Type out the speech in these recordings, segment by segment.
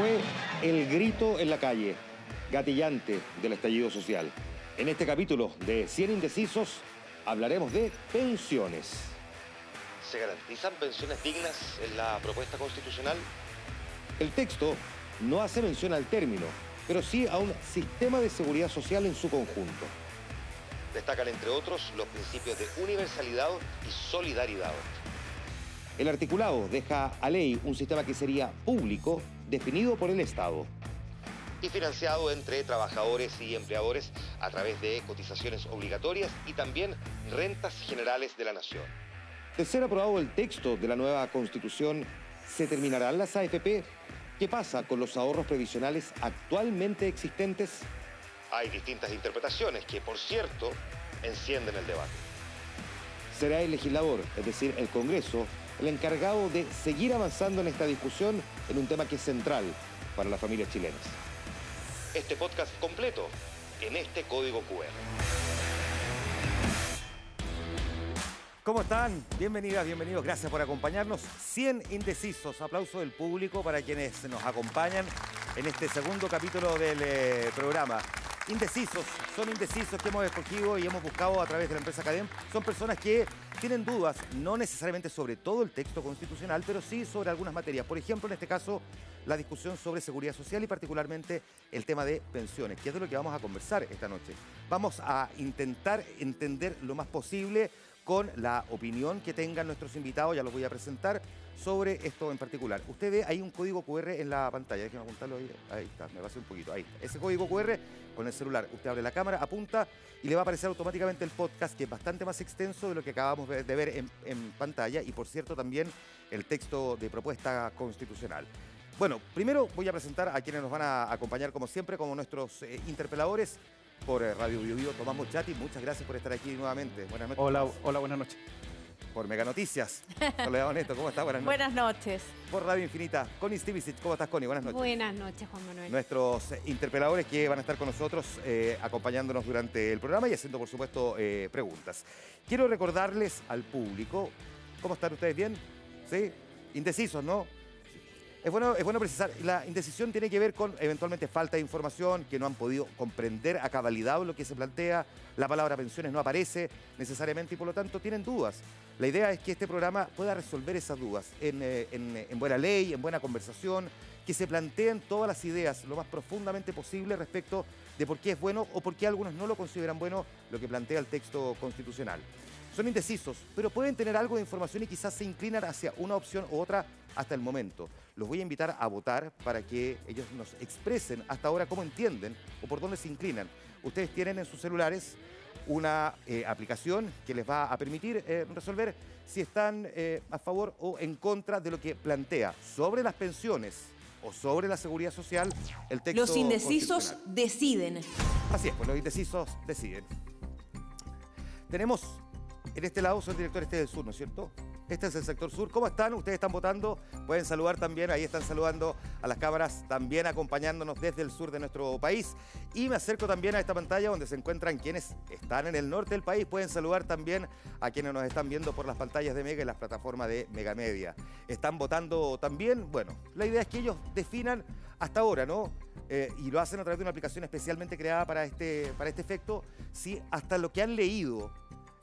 Fue el grito en la calle, gatillante del estallido social. En este capítulo de 100 indecisos hablaremos de pensiones. ¿Se garantizan pensiones dignas en la propuesta constitucional? El texto no hace mención al término, pero sí a un sistema de seguridad social en su conjunto. Destacan, entre otros, los principios de universalidad y solidaridad. El articulado deja a ley un sistema que sería público, definido por el Estado. Y financiado entre trabajadores y empleadores a través de cotizaciones obligatorias y también rentas generales de la nación. De ser aprobado el texto de la nueva constitución, ¿se terminarán las AFP? ¿Qué pasa con los ahorros previsionales actualmente existentes? Hay distintas interpretaciones que, por cierto, encienden el debate. Será el legislador, es decir, el Congreso, el encargado de seguir avanzando en esta discusión en un tema que es central para las familias chilenas. Este podcast completo en este código QR. ¿Cómo están? Bienvenidas, bienvenidos. Gracias por acompañarnos. 100 indecisos. Aplauso del público para quienes nos acompañan en este segundo capítulo del eh, programa indecisos, son indecisos que hemos escogido y hemos buscado a través de la empresa Cadem. Son personas que tienen dudas, no necesariamente sobre todo el texto constitucional, pero sí sobre algunas materias. Por ejemplo, en este caso, la discusión sobre seguridad social y particularmente el tema de pensiones, que es de lo que vamos a conversar esta noche. Vamos a intentar entender lo más posible con la opinión que tengan nuestros invitados, ya los voy a presentar, sobre esto en particular. Usted ve ahí un código QR en la pantalla, déjeme apuntarlo ahí, ahí está, me va a hacer un poquito, ahí Ese código QR con el celular, usted abre la cámara, apunta y le va a aparecer automáticamente el podcast, que es bastante más extenso de lo que acabamos de ver en, pantalla y por cierto también el texto de propuesta constitucional. Bueno, primero voy a presentar a quienes nos van a acompañar como siempre, como nuestros eh, interpeladores por eh, Radio Bio, Bio Tomás Mochati. Muchas gracias por estar aquí nuevamente. Buenas noches. Hola, hola buenas noches. Por Mega Noticias. Soledad Neto, ¿cómo estás? Buenas noches. Buenas noches. Por Radio Infinita, Connie Stivicic, ¿cómo estás, Connie? Buenas noches. Buenas noches, Juan Manuel. Nuestros eh, interpeladores que van a estar con nosotros eh, acompañándonos durante el programa y haciendo, por supuesto, preguntas. Quiero recordarles al público, ¿cómo están ustedes? ¿Bien? ¿Sí? Indecisos, ¿no? Es bueno, es bueno precisar, la indecisión tiene que ver con eventualmente falta de información, que no han podido comprender a cabalidad lo que se plantea, la palabra pensiones no aparece necesariamente y por lo tanto tienen dudas. La idea es que este programa pueda resolver esas dudas en, eh, en buena ley, en buena conversación, que se planteen todas las ideas lo más profundamente posible respecto de por qué es bueno o por qué algunos no lo consideran bueno lo que plantea el texto constitucional. Son indecisos, pero pueden tener algo de información y quizás se inclinan hacia una opción u otra hasta el momento. Los voy a invitar a votar para que ellos nos expresen hasta ahora cómo entienden o por dónde se inclinan. Ustedes tienen en sus celulares una eh, aplicación que les va a permitir eh, resolver si están eh, a favor o en contra de lo que plantea sobre las pensiones o sobre la seguridad social el texto. Los indecisos deciden. Así es, pues los indecisos deciden. Tenemos en este lado, son directores este del sur, ¿no es cierto? Este es el sector sur. ¿Cómo están? Ustedes están votando. Pueden saludar también. Ahí están saludando a las cámaras, también acompañándonos desde el sur de nuestro país. Y me acerco también a esta pantalla donde se encuentran quienes están en el norte del país. Pueden saludar también a quienes nos están viendo por las pantallas de Mega y las plataformas de Mega Media. Están votando también. Bueno, la idea es que ellos definan hasta ahora, ¿no? Eh, y lo hacen a través de una aplicación especialmente creada para este, para este efecto, si hasta lo que han leído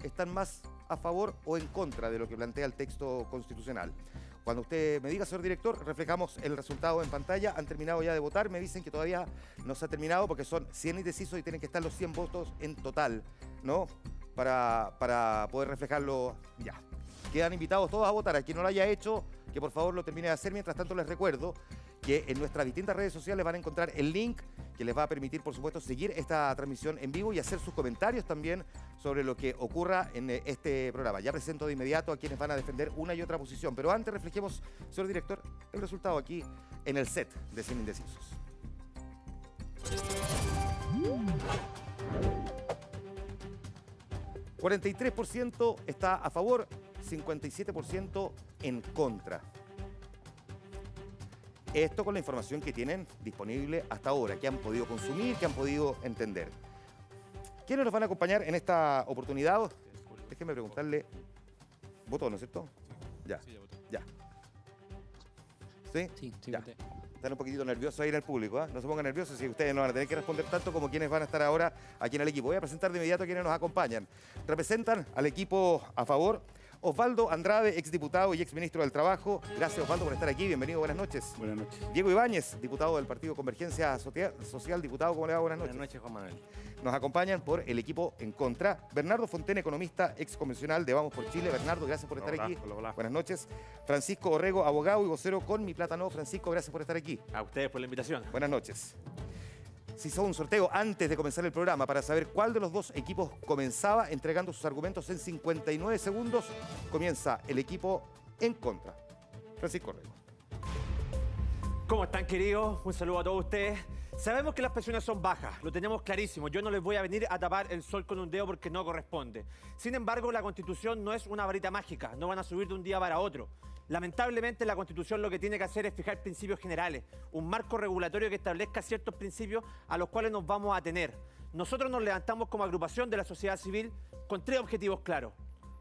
están más a favor o en contra de lo que plantea el texto constitucional. Cuando usted me diga, señor director, reflejamos el resultado en pantalla. Han terminado ya de votar. Me dicen que todavía no se ha terminado porque son 100 indecisos y tienen que estar los 100 votos en total, ¿no? Para, para poder reflejarlo ya. Quedan invitados todos a votar. A no lo haya hecho, que por favor lo termine de hacer. Mientras tanto, les recuerdo que en nuestras distintas redes sociales van a encontrar el link que les va a permitir, por supuesto, seguir esta transmisión en vivo y hacer sus comentarios también sobre lo que ocurra en eh, este programa. Ya presento de inmediato a quienes van a defender una y otra posición, pero antes reflejemos, señor director, el resultado aquí en el set de 100 Indecisos. ...43% está a favor, 57% en contra. Esto con la información que tienen disponible hasta ahora, que han podido consumir, que han podido entender. ¿Quiénes nos van a acompañar en esta oportunidad? Déjenme preguntarle. ¿Votó, no es cierto? Ya. Ya. ¿Sí? Sí, sí, Ya. voté. Están un poquitito nerviosos ahí en el público, ¿ah? No se pongan nerviosos si ustedes no van a tener que responder tanto como quienes van a estar ahora aquí en el equipo. Voy a presentar de inmediato a quienes nos acompañan. Representan al equipo a favor. Osvaldo Andrade, exdiputado y exministro del Trabajo. Gracias, Osvaldo, por estar aquí. Bienvenido, buenas noches. Buenas noches. Diego Ibáñez, diputado del Partido Convergencia Socia- Social. Diputado, ¿cómo le va? Buenas noches. Buenas noches, Juan Manuel. Nos acompañan por el equipo en contra. Bernardo Fonten, economista, ex convencional de Vamos por Chile. Bernardo, gracias por estar Hola, aquí. hola, hola. Buenas noches. Francisco Orrego, abogado y vocero con Mi Plátano. Francisco, gracias por estar aquí. A ustedes por la invitación. Buenas noches. Se hizo un sorteo antes de comenzar el programa para saber cuál de los dos equipos comenzaba entregando sus argumentos en 59 segundos. Comienza el equipo en contra. Francisco Orrego. ¿Cómo están, queridos? Un saludo a todos ustedes. Sabemos que las pensiones son bajas, lo tenemos clarísimo. Yo no les voy a venir a tapar el sol con un dedo porque no corresponde. Sin embargo, la Constitución no es una varita mágica, no van a subir de un día para otro. Lamentablemente, la Constitución lo que tiene que hacer es fijar principios generales, un marco regulatorio que establezca ciertos principios a los cuales nos vamos a tener. Nosotros nos levantamos como agrupación de la sociedad civil con tres objetivos claros.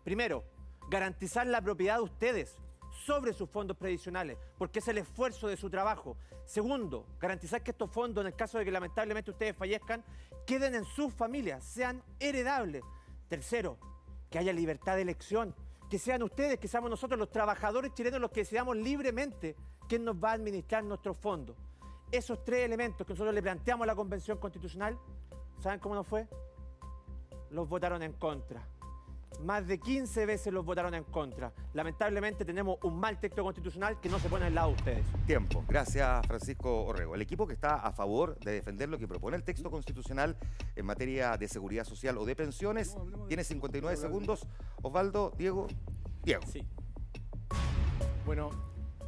Primero, garantizar la propiedad de ustedes sobre sus fondos previsionales, porque es el esfuerzo de su trabajo. Segundo, garantizar que estos fondos, en el caso de que lamentablemente ustedes fallezcan, queden en sus familias, sean heredables. Tercero, que haya libertad de elección, que sean ustedes, que seamos nosotros los trabajadores chilenos los que decidamos libremente quién nos va a administrar nuestros fondos. Esos tres elementos que nosotros le planteamos a la Convención Constitucional, ¿saben cómo nos fue? Los votaron en contra. Más de 15 veces los votaron en contra. Lamentablemente tenemos un mal texto constitucional que no se pone al lado de ustedes. Tiempo. Gracias, Francisco Orrego. El equipo que está a favor de defender lo que propone el texto constitucional en materia de seguridad social o de pensiones tiene 59 segundos. Osvaldo, Diego, Diego. Sí. Bueno,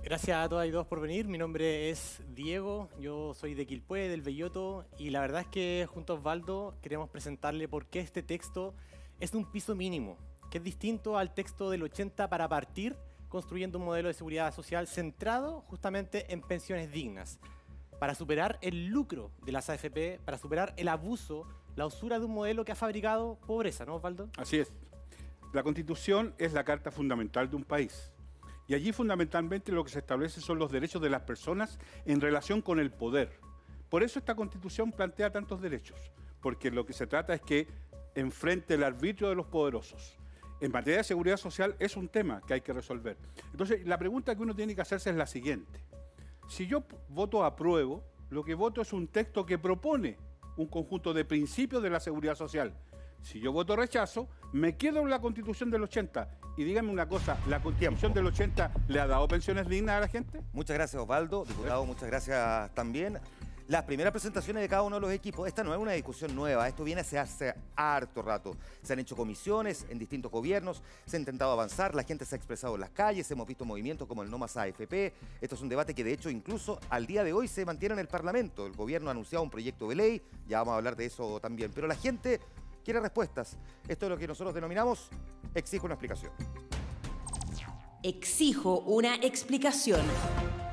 gracias a todas y todos por venir. Mi nombre es Diego, yo soy de Quilpué, del Belloto, y la verdad es que junto a Osvaldo queremos presentarle por qué este texto es un piso mínimo, que es distinto al texto del 80 para partir construyendo un modelo de seguridad social centrado justamente en pensiones dignas, para superar el lucro de las AFP, para superar el abuso, la usura de un modelo que ha fabricado pobreza, ¿no, Osvaldo? Así es. La Constitución es la carta fundamental de un país. Y allí fundamentalmente lo que se establece son los derechos de las personas en relación con el poder. Por eso esta Constitución plantea tantos derechos, porque lo que se trata es que enfrente el arbitrio de los poderosos. En materia de seguridad social es un tema que hay que resolver. Entonces, la pregunta que uno tiene que hacerse es la siguiente. Si yo voto apruebo, lo que voto es un texto que propone un conjunto de principios de la seguridad social. Si yo voto rechazo, me quedo en la constitución del 80. Y díganme una cosa, ¿la constitución del 80 le ha dado pensiones dignas a la gente? Muchas gracias, Osvaldo. Diputado, muchas gracias también. Las primeras presentaciones de cada uno de los equipos, esta no es una discusión nueva, esto viene hace, hace harto rato. Se han hecho comisiones en distintos gobiernos, se ha intentado avanzar, la gente se ha expresado en las calles, hemos visto movimientos como el No Más AFP. Esto es un debate que de hecho incluso al día de hoy se mantiene en el Parlamento. El gobierno ha anunciado un proyecto de ley, ya vamos a hablar de eso también. Pero la gente quiere respuestas. Esto es lo que nosotros denominamos exijo una explicación. Exijo una explicación.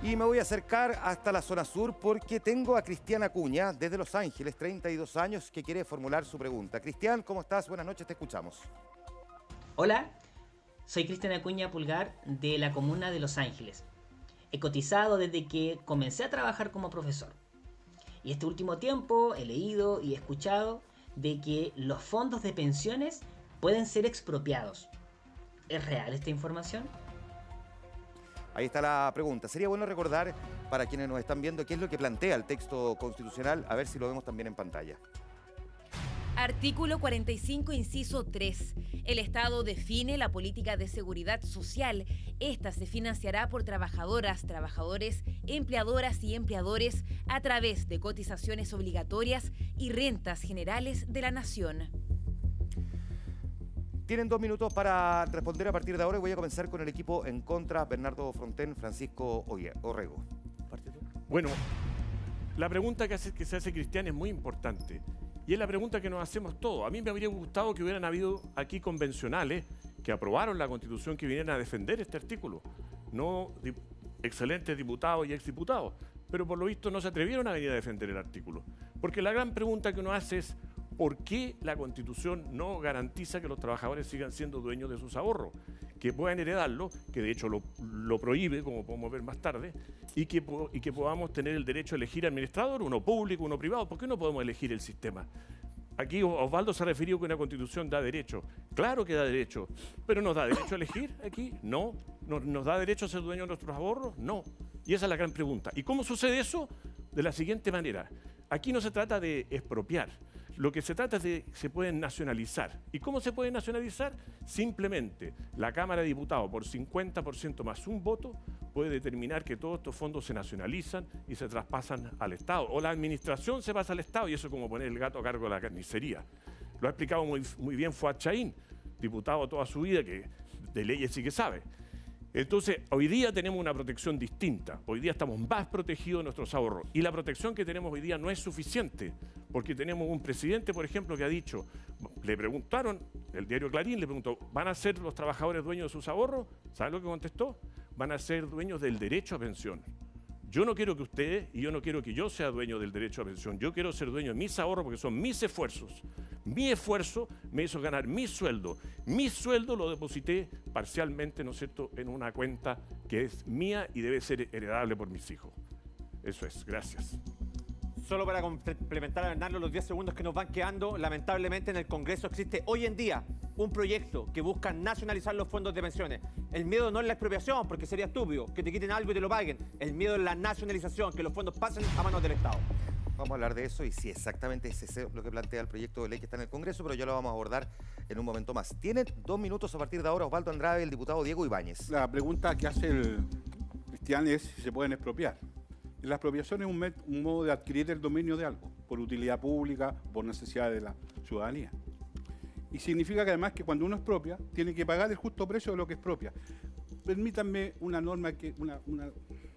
Y me voy a acercar hasta la zona sur porque tengo a Cristian Acuña desde Los Ángeles, 32 años, que quiere formular su pregunta. Cristian, ¿cómo estás? Buenas noches, te escuchamos. Hola, soy Cristian Acuña Pulgar de la comuna de Los Ángeles. He cotizado desde que comencé a trabajar como profesor. Y este último tiempo he leído y escuchado de que los fondos de pensiones pueden ser expropiados. ¿Es real esta información? Ahí está la pregunta. Sería bueno recordar para quienes nos están viendo qué es lo que plantea el texto constitucional, a ver si lo vemos también en pantalla. Artículo 45, inciso 3. El Estado define la política de seguridad social. Esta se financiará por trabajadoras, trabajadores, empleadoras y empleadores a través de cotizaciones obligatorias y rentas generales de la nación. Tienen dos minutos para responder a partir de ahora y voy a comenzar con el equipo en contra, Bernardo Frontén, Francisco Orrego. Bueno, la pregunta que, hace, que se hace Cristian es muy importante. Y es la pregunta que nos hacemos todos. A mí me habría gustado que hubieran habido aquí convencionales que aprobaron la constitución que vinieran a defender este artículo. No di- excelentes diputados y exdiputados. Pero por lo visto no se atrevieron a venir a defender el artículo. Porque la gran pregunta que uno hace es, ¿Por qué la Constitución no garantiza que los trabajadores sigan siendo dueños de sus ahorros? Que puedan heredarlo, que de hecho lo, prohíbe, como podemos ver más tarde, y que, y que podamos tener el derecho a elegir administrador, uno público, uno privado. ¿Por qué no podemos elegir el sistema? Aquí Osvaldo se ha referido que una constitución da derecho. Claro que da derecho, pero ¿nos da derecho a elegir aquí? No. ¿Nos, da derecho a ser dueños de nuestros ahorros? No. Y esa es la gran pregunta. ¿Y cómo sucede eso? De la siguiente manera. Aquí no se trata de expropiar. Lo que se trata es de que se pueden nacionalizar. ¿Y cómo se pueden nacionalizar? Simplemente la Cámara de Diputados, por 50% más un voto, puede determinar que todos estos fondos se nacionalizan y se traspasan al Estado. O la administración se pasa al Estado y eso es como poner el gato a cargo de la carnicería. Lo ha explicado muy, muy bien Fuad Chaín, diputado toda su vida, que de leyes sí que sabe. Entonces, hoy día tenemos una protección distinta. Hoy día estamos más protegidos de nuestros ahorros. Y la protección que tenemos hoy día no es suficiente, porque tenemos un presidente, por ejemplo, que ha dicho, le preguntaron, el diario Clarín le preguntó, ¿van a ser los trabajadores dueños de sus ahorros? ¿Sabe lo que contestó? Van a ser dueños del derecho a pensión. Yo no quiero que ustedes y yo no quiero que yo sea dueño del derecho a pensión. Yo quiero ser dueño de mis ahorros porque son mis esfuerzos. Mi esfuerzo me hizo ganar mi sueldo. Mi sueldo lo deposité parcialmente, ¿no es cierto?, en una cuenta que es mía y debe ser heredable por mis hijos. Eso es. Gracias. Solo para complementar a Bernardo los 10 segundos que nos van quedando, lamentablemente en el Congreso existe hoy en día un proyecto que busca nacionalizar los fondos de pensiones. El miedo no es la expropiación, porque sería estúpido que te quiten algo y te lo paguen. El miedo es la nacionalización, que los fondos pasen a manos del Estado. Vamos a hablar de eso y si exactamente es eso lo que plantea el proyecto de ley que está en el Congreso, pero ya lo vamos a abordar en un momento más. Tiene dos minutos a partir de ahora Osvaldo Andrade, el diputado Diego Ibáñez. La pregunta que hace el Cristian es si se pueden expropiar. La expropiación es un, modo de adquirir el dominio de algo, por utilidad pública, por necesidad de la ciudadanía. Y significa que además que cuando uno expropia, tiene que pagar el justo precio de lo que expropia. Permítanme una norma, una,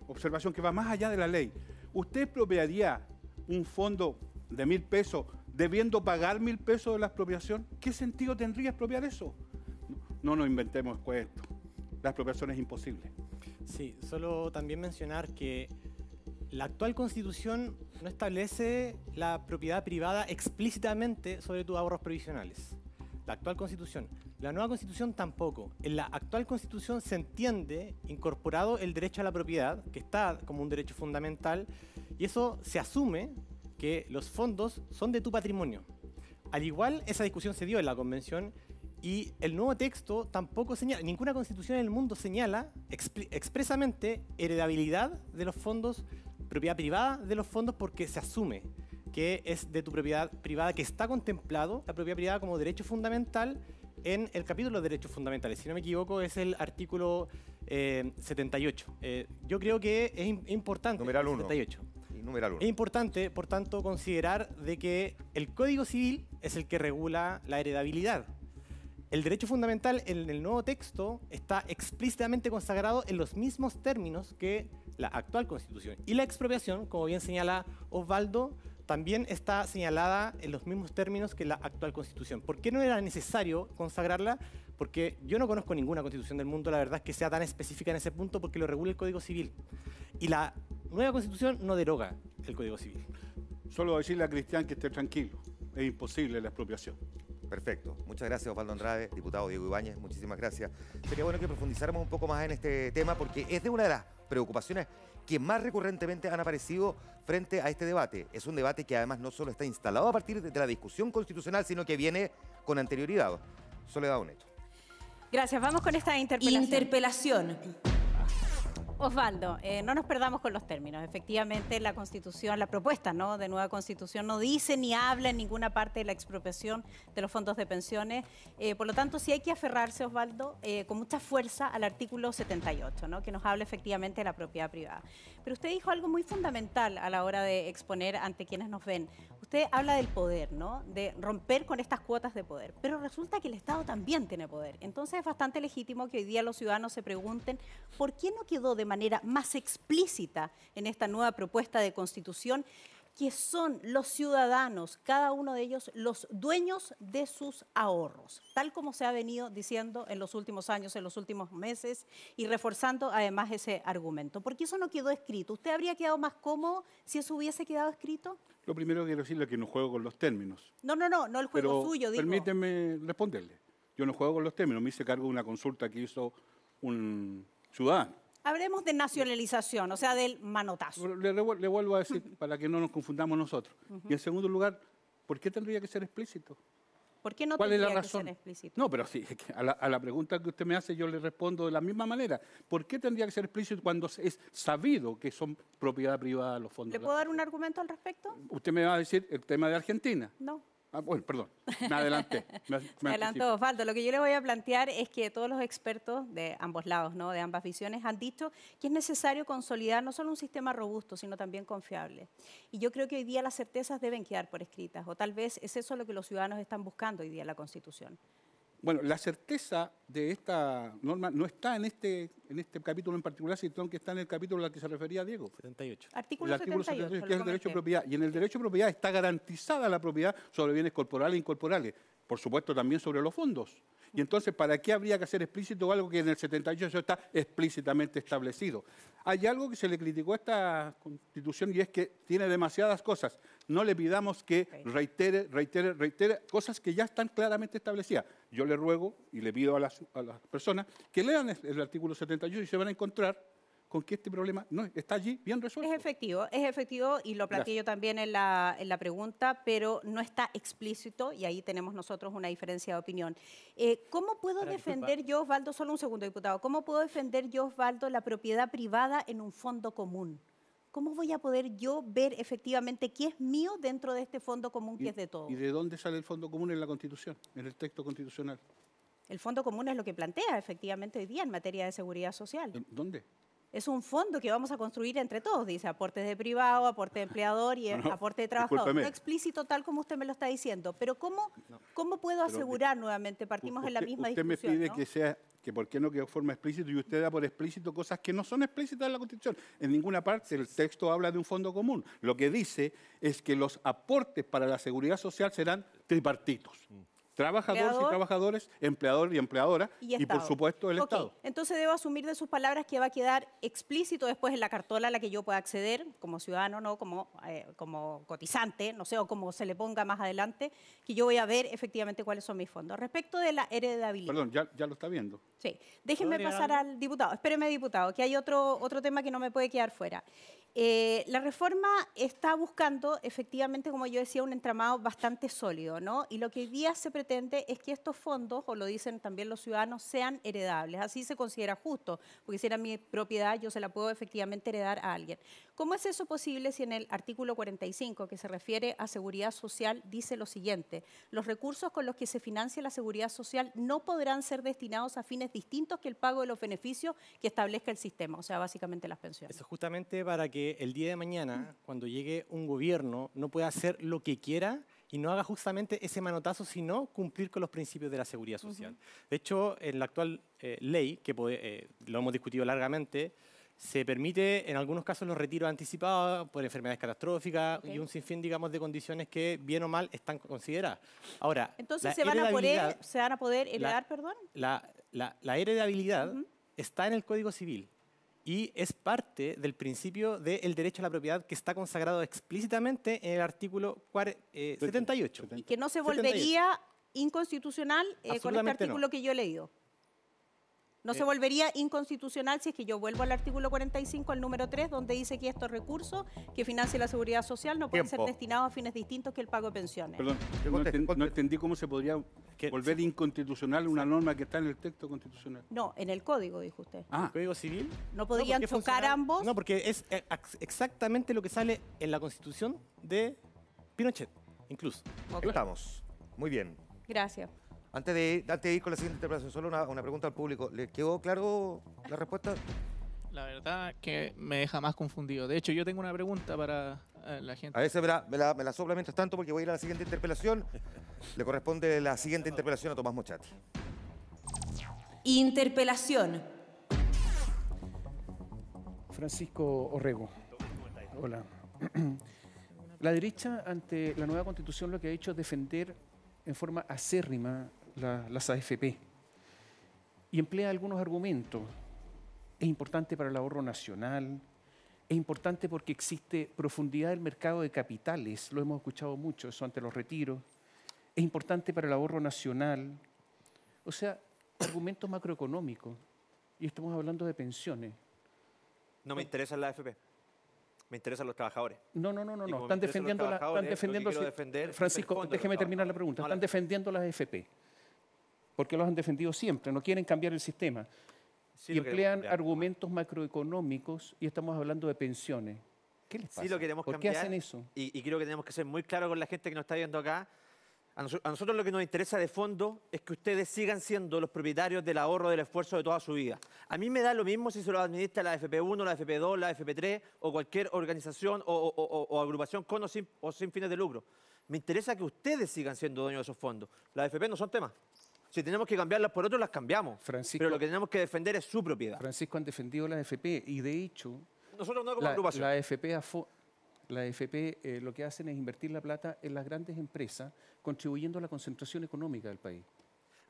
observación que va más allá de la ley. ¿Usted expropiaría un fondo de mil pesos debiendo pagar mil pesos de la expropiación? ¿Qué sentido tendría expropiar eso? No, nos inventemos esto. La expropiación es imposible. Sí, solo también mencionar que la actual constitución no establece la propiedad privada explícitamente sobre tus ahorros provisionales. La actual constitución. La nueva constitución tampoco. En la actual constitución se entiende incorporado el derecho a la propiedad, que está como un derecho fundamental, y eso se asume que los fondos son de tu patrimonio. Al igual, esa discusión se dio en la convención y el nuevo texto tampoco señala, ninguna constitución en el mundo señala expresamente heredabilidad de los fondos propiedad privada de los fondos porque se asume que es de tu propiedad privada, que está contemplado la propiedad privada como derecho fundamental en el capítulo de derechos fundamentales. Si no me equivoco, es el artículo 78. Eh, eh, yo creo que es importante. Numeral 1. 78. Es importante, por tanto, considerar de que el Código Civil es el que regula la heredabilidad. El derecho fundamental en el nuevo texto está explícitamente consagrado en los mismos términos que la actual constitución. Y la expropiación, como bien señala Osvaldo, también está señalada en los mismos términos que la actual constitución. ¿Por qué no era necesario consagrarla? Porque yo no conozco ninguna constitución del mundo, la verdad, que sea tan específica en ese punto porque lo regula el Código Civil. Y la nueva constitución no deroga el Código Civil. Solo decirle a Cristian que esté tranquilo. Es imposible la expropiación. Perfecto. Muchas gracias, Osvaldo Andrade, diputado Diego Ibáñez. Muchísimas gracias. Sería bueno que profundizáramos un poco más en este tema porque es de una de las preocupaciones que más recurrentemente han aparecido frente a este debate. Es un debate que además no solo está instalado a partir de la discusión constitucional, sino que viene con anterioridad. Soledad hecho. Gracias. Vamos con esta interpelación. Interpelación. Osvaldo, eh, no nos perdamos con los términos. Efectivamente, la Constitución, la propuesta de nueva Constitución no dice ni habla en ninguna parte de la expropiación de los fondos de pensiones. Eh, por lo tanto, sí hay que aferrarse, Osvaldo, eh, con mucha fuerza al artículo 78, ¿no? que nos habla efectivamente de la propiedad privada. Pero usted dijo algo muy fundamental a la hora de exponer ante quienes nos ven. Usted habla del poder, ¿no? de romper con estas cuotas de poder. Pero resulta que el Estado también tiene poder. Entonces es bastante legítimo que hoy día los ciudadanos se pregunten por qué no quedó de manera más explícita en esta nueva propuesta de constitución que son los ciudadanos, cada uno de ellos, los dueños de sus ahorros, tal como se ha venido diciendo en los últimos años, en los últimos meses, y reforzando además ese argumento. Porque eso no quedó escrito. ¿Usted habría quedado más cómodo si eso hubiese quedado escrito? Lo primero que quiero decirle es que no juego con los términos. No, no, no, no el juego Pero suyo, digo. permíteme responderle. Yo no juego con los términos. Me hice cargo de una consulta que hizo un ciudadano. Hablemos de nacionalización, o sea, del manotazo. Le, vuelvo a decir para que no nos confundamos nosotros. Y en segundo lugar, ¿por qué tendría que ser explícito? ¿Por qué no ¿Cuál es la tendría que ser razón? explícito? No, pero sí, a la, a la pregunta que usted me hace yo le respondo de la misma manera. ¿Por qué tendría que ser explícito cuando es sabido que son propiedad privada los fondos? ¿Le puedo dar un argumento al respecto? Usted me va a decir el tema de Argentina. No. Ah, bueno, perdón, me adelanté. Me, adelantó. Osvaldo. Lo que yo le voy a plantear es que todos los expertos de ambos lados, ¿no? de ambas visiones, han dicho que es necesario consolidar no solo un sistema robusto, sino también confiable. Y yo creo que hoy día las certezas deben quedar por escritas, o tal vez es eso lo que los ciudadanos están buscando hoy día en la Constitución. Bueno, la certeza de esta norma no está en este, en este capítulo en particular, sino que está en el capítulo al que se refería Diego. 78. Artículo el artículo 78, 78, lo que es el derecho de propiedad. Y en el derecho de propiedad está garantizada la propiedad sobre bienes corporales e incorporales. Por supuesto, también sobre los fondos. Y entonces, ¿para qué habría que hacer explícito algo que en el 78 está explícitamente establecido? Hay algo que se le criticó a esta constitución y es que tiene demasiadas cosas. No le pidamos que reitere, reitere, reitere cosas que ya están claramente establecidas. Yo le ruego y le pido a las, a las personas que lean el, el artículo 78 y se van a encontrar con que este problema no está allí bien resuelto. Es efectivo, es efectivo y lo planteé yo también en la, en la pregunta, pero no está explícito y ahí tenemos nosotros una diferencia de opinión. Eh, ¿Cómo puedo Ahora, disculpa. defender yo, Osvaldo, solo un segundo, diputado, cómo puedo defender yo, Osvaldo, la propiedad privada en un fondo común? ¿Cómo voy a poder yo ver efectivamente qué es mío dentro de este fondo común que ¿Y- es de todos? ¿Y de dónde sale el fondo común en la Constitución, en el texto constitucional? El fondo común es lo que plantea efectivamente hoy día en materia de seguridad social. ¿En- ¿Dónde? Es un fondo que vamos a construir entre todos, dice aportes de privado, aporte de empleador y No, no, aporte de trabajador. No explícito tal como usted me lo está diciendo, pero ¿cómo, cómo puedo asegurar nuevamente? Partimos en la Usted- misma usted discusión. me pide que sea que por qué no quedó forma explícita y usted da por explícito cosas que no son explícitas en la Constitución. En ninguna parte el texto habla de un fondo común. Lo que dice es que los aportes para la seguridad social serán tripartitos. Trabajadores Empleador. y trabajadores, empleador y empleadora, Y, por supuesto el Estado. Entonces debo asumir de sus palabras que va a quedar explícito después en la cartola a la que yo pueda acceder como ciudadano, no como, eh, como cotizante, no sé, o como se le ponga más adelante, que yo voy a ver efectivamente cuáles son mis fondos. Respecto de la heredabilidad. Perdón, ya, ya lo está viendo. Sí, déjenme pasar algo? al diputado. Espéreme, diputado, que hay otro, otro tema que no me puede quedar fuera. Eh, la reforma está buscando, efectivamente, como yo decía, un entramado bastante sólido, ¿no? Y lo que hoy día se pretende es que estos fondos, o lo dicen también los ciudadanos, sean heredables. Así se considera justo, porque si era mi propiedad, yo se la puedo efectivamente heredar a alguien. ¿Cómo es eso posible si en el artículo 45, que se refiere a seguridad social, dice lo siguiente? Los recursos con los que se financia la seguridad social no podrán ser destinados a fines distintos que el pago de los beneficios que establezca el sistema, o sea, básicamente las pensiones. Eso es justamente para que el día de mañana, cuando llegue un gobierno, no pueda hacer lo que quiera y no haga justamente ese manotazo, sino cumplir con los principios de la seguridad social. De hecho, en la actual eh, ley, que eh, lo hemos discutido largamente, se permite en algunos casos los retiros anticipados por enfermedades catastróficas y un sinfín, digamos, de condiciones que bien o mal están consideradas. Ahora, Entonces, la ¿se van, a poder, ¿se van a poder heredar, perdón? la, la- la heredabilidad está en el Código Civil y es parte del principio del derecho a la propiedad que está consagrado explícitamente en el artículo cuare- eh, 78. Y que no se 78. volvería inconstitucional eh, con este no. artículo que yo he leído. No se Eh. volvería inconstitucional si es que yo vuelvo al artículo 45, al número 3, donde dice que estos recursos que financia la seguridad social no pueden Tiempo. ser destinados a fines distintos que el pago de pensiones. Perdón, no, enten- no entendí cómo se podría volver inconstitucional una norma que está en el texto constitucional. No, en el código, dijo usted. Ah, ¿El Código Civil? No podrían porque chocar funciona- ambos. No, porque es eh, ex- exactamente lo que sale en la Constitución de Pinochet, incluso. Ahí Estamos. Muy bien. Gracias. Antes de, antes de ir con la siguiente interpelación, solo una, una pregunta al público. ¿Le quedó claro la respuesta? La verdad que me deja más confundido. De hecho, yo tengo una pregunta para eh, la gente. A veces me la, me, la, me la sopla mientras tanto porque voy a ir a la siguiente interpelación. Le corresponde la siguiente interpelación a Tomás Mochati. Interpelación. Francisco Orrego. Hola. La derecha ante la nueva constitución lo que ha hecho es defender en forma acérrima la- las AFP y emplea algunos argumentos. Es importante para el ahorro nacional, es importante porque existe profundidad del mercado de capitales, lo hemos escuchado mucho, eso ante los retiros, es importante para el ahorro nacional, o sea, argumentos macroeconómicos, y estamos hablando de pensiones. No me interesa la AFP. Me interesan los trabajadores. No, no, no, no, no. Están defendiendo, la, están defendiendo Francisco, déjeme terminar la pregunta. no Están defendiendo las FP. Porque los han defendido siempre, no quieren cambiar el sistema. Sí y emplean argumentos macroeconómicos y estamos hablando de pensiones. ¿Qué les pasa? Sí lo queremos ¿Por cambiar. qué hacen eso? Y, y creo que tenemos que ser muy claros con la gente que nos está viendo acá. A, noso- a nosotros lo que nos interesa de fondo es que ustedes sigan siendo los propietarios del ahorro, del esfuerzo de toda su vida. A mí me da lo mismo si se lo administra la FP1, la FP2, la FP3 o cualquier organización o, o- o- o agrupación con o sin, o sin fines de lucro. Me interesa que ustedes sigan siendo dueños de esos fondos. Las FP no son temas. Si tenemos que cambiarlas por otros, las cambiamos. Francisco- Pero lo que tenemos que defender es su propiedad. Francisco han defendido la FP y de hecho Nosotros no como la, agrupación. la FP, afo- la FP eh, lo que hacen es invertir la plata en las grandes empresas, contribuyendo a la concentración económica del país.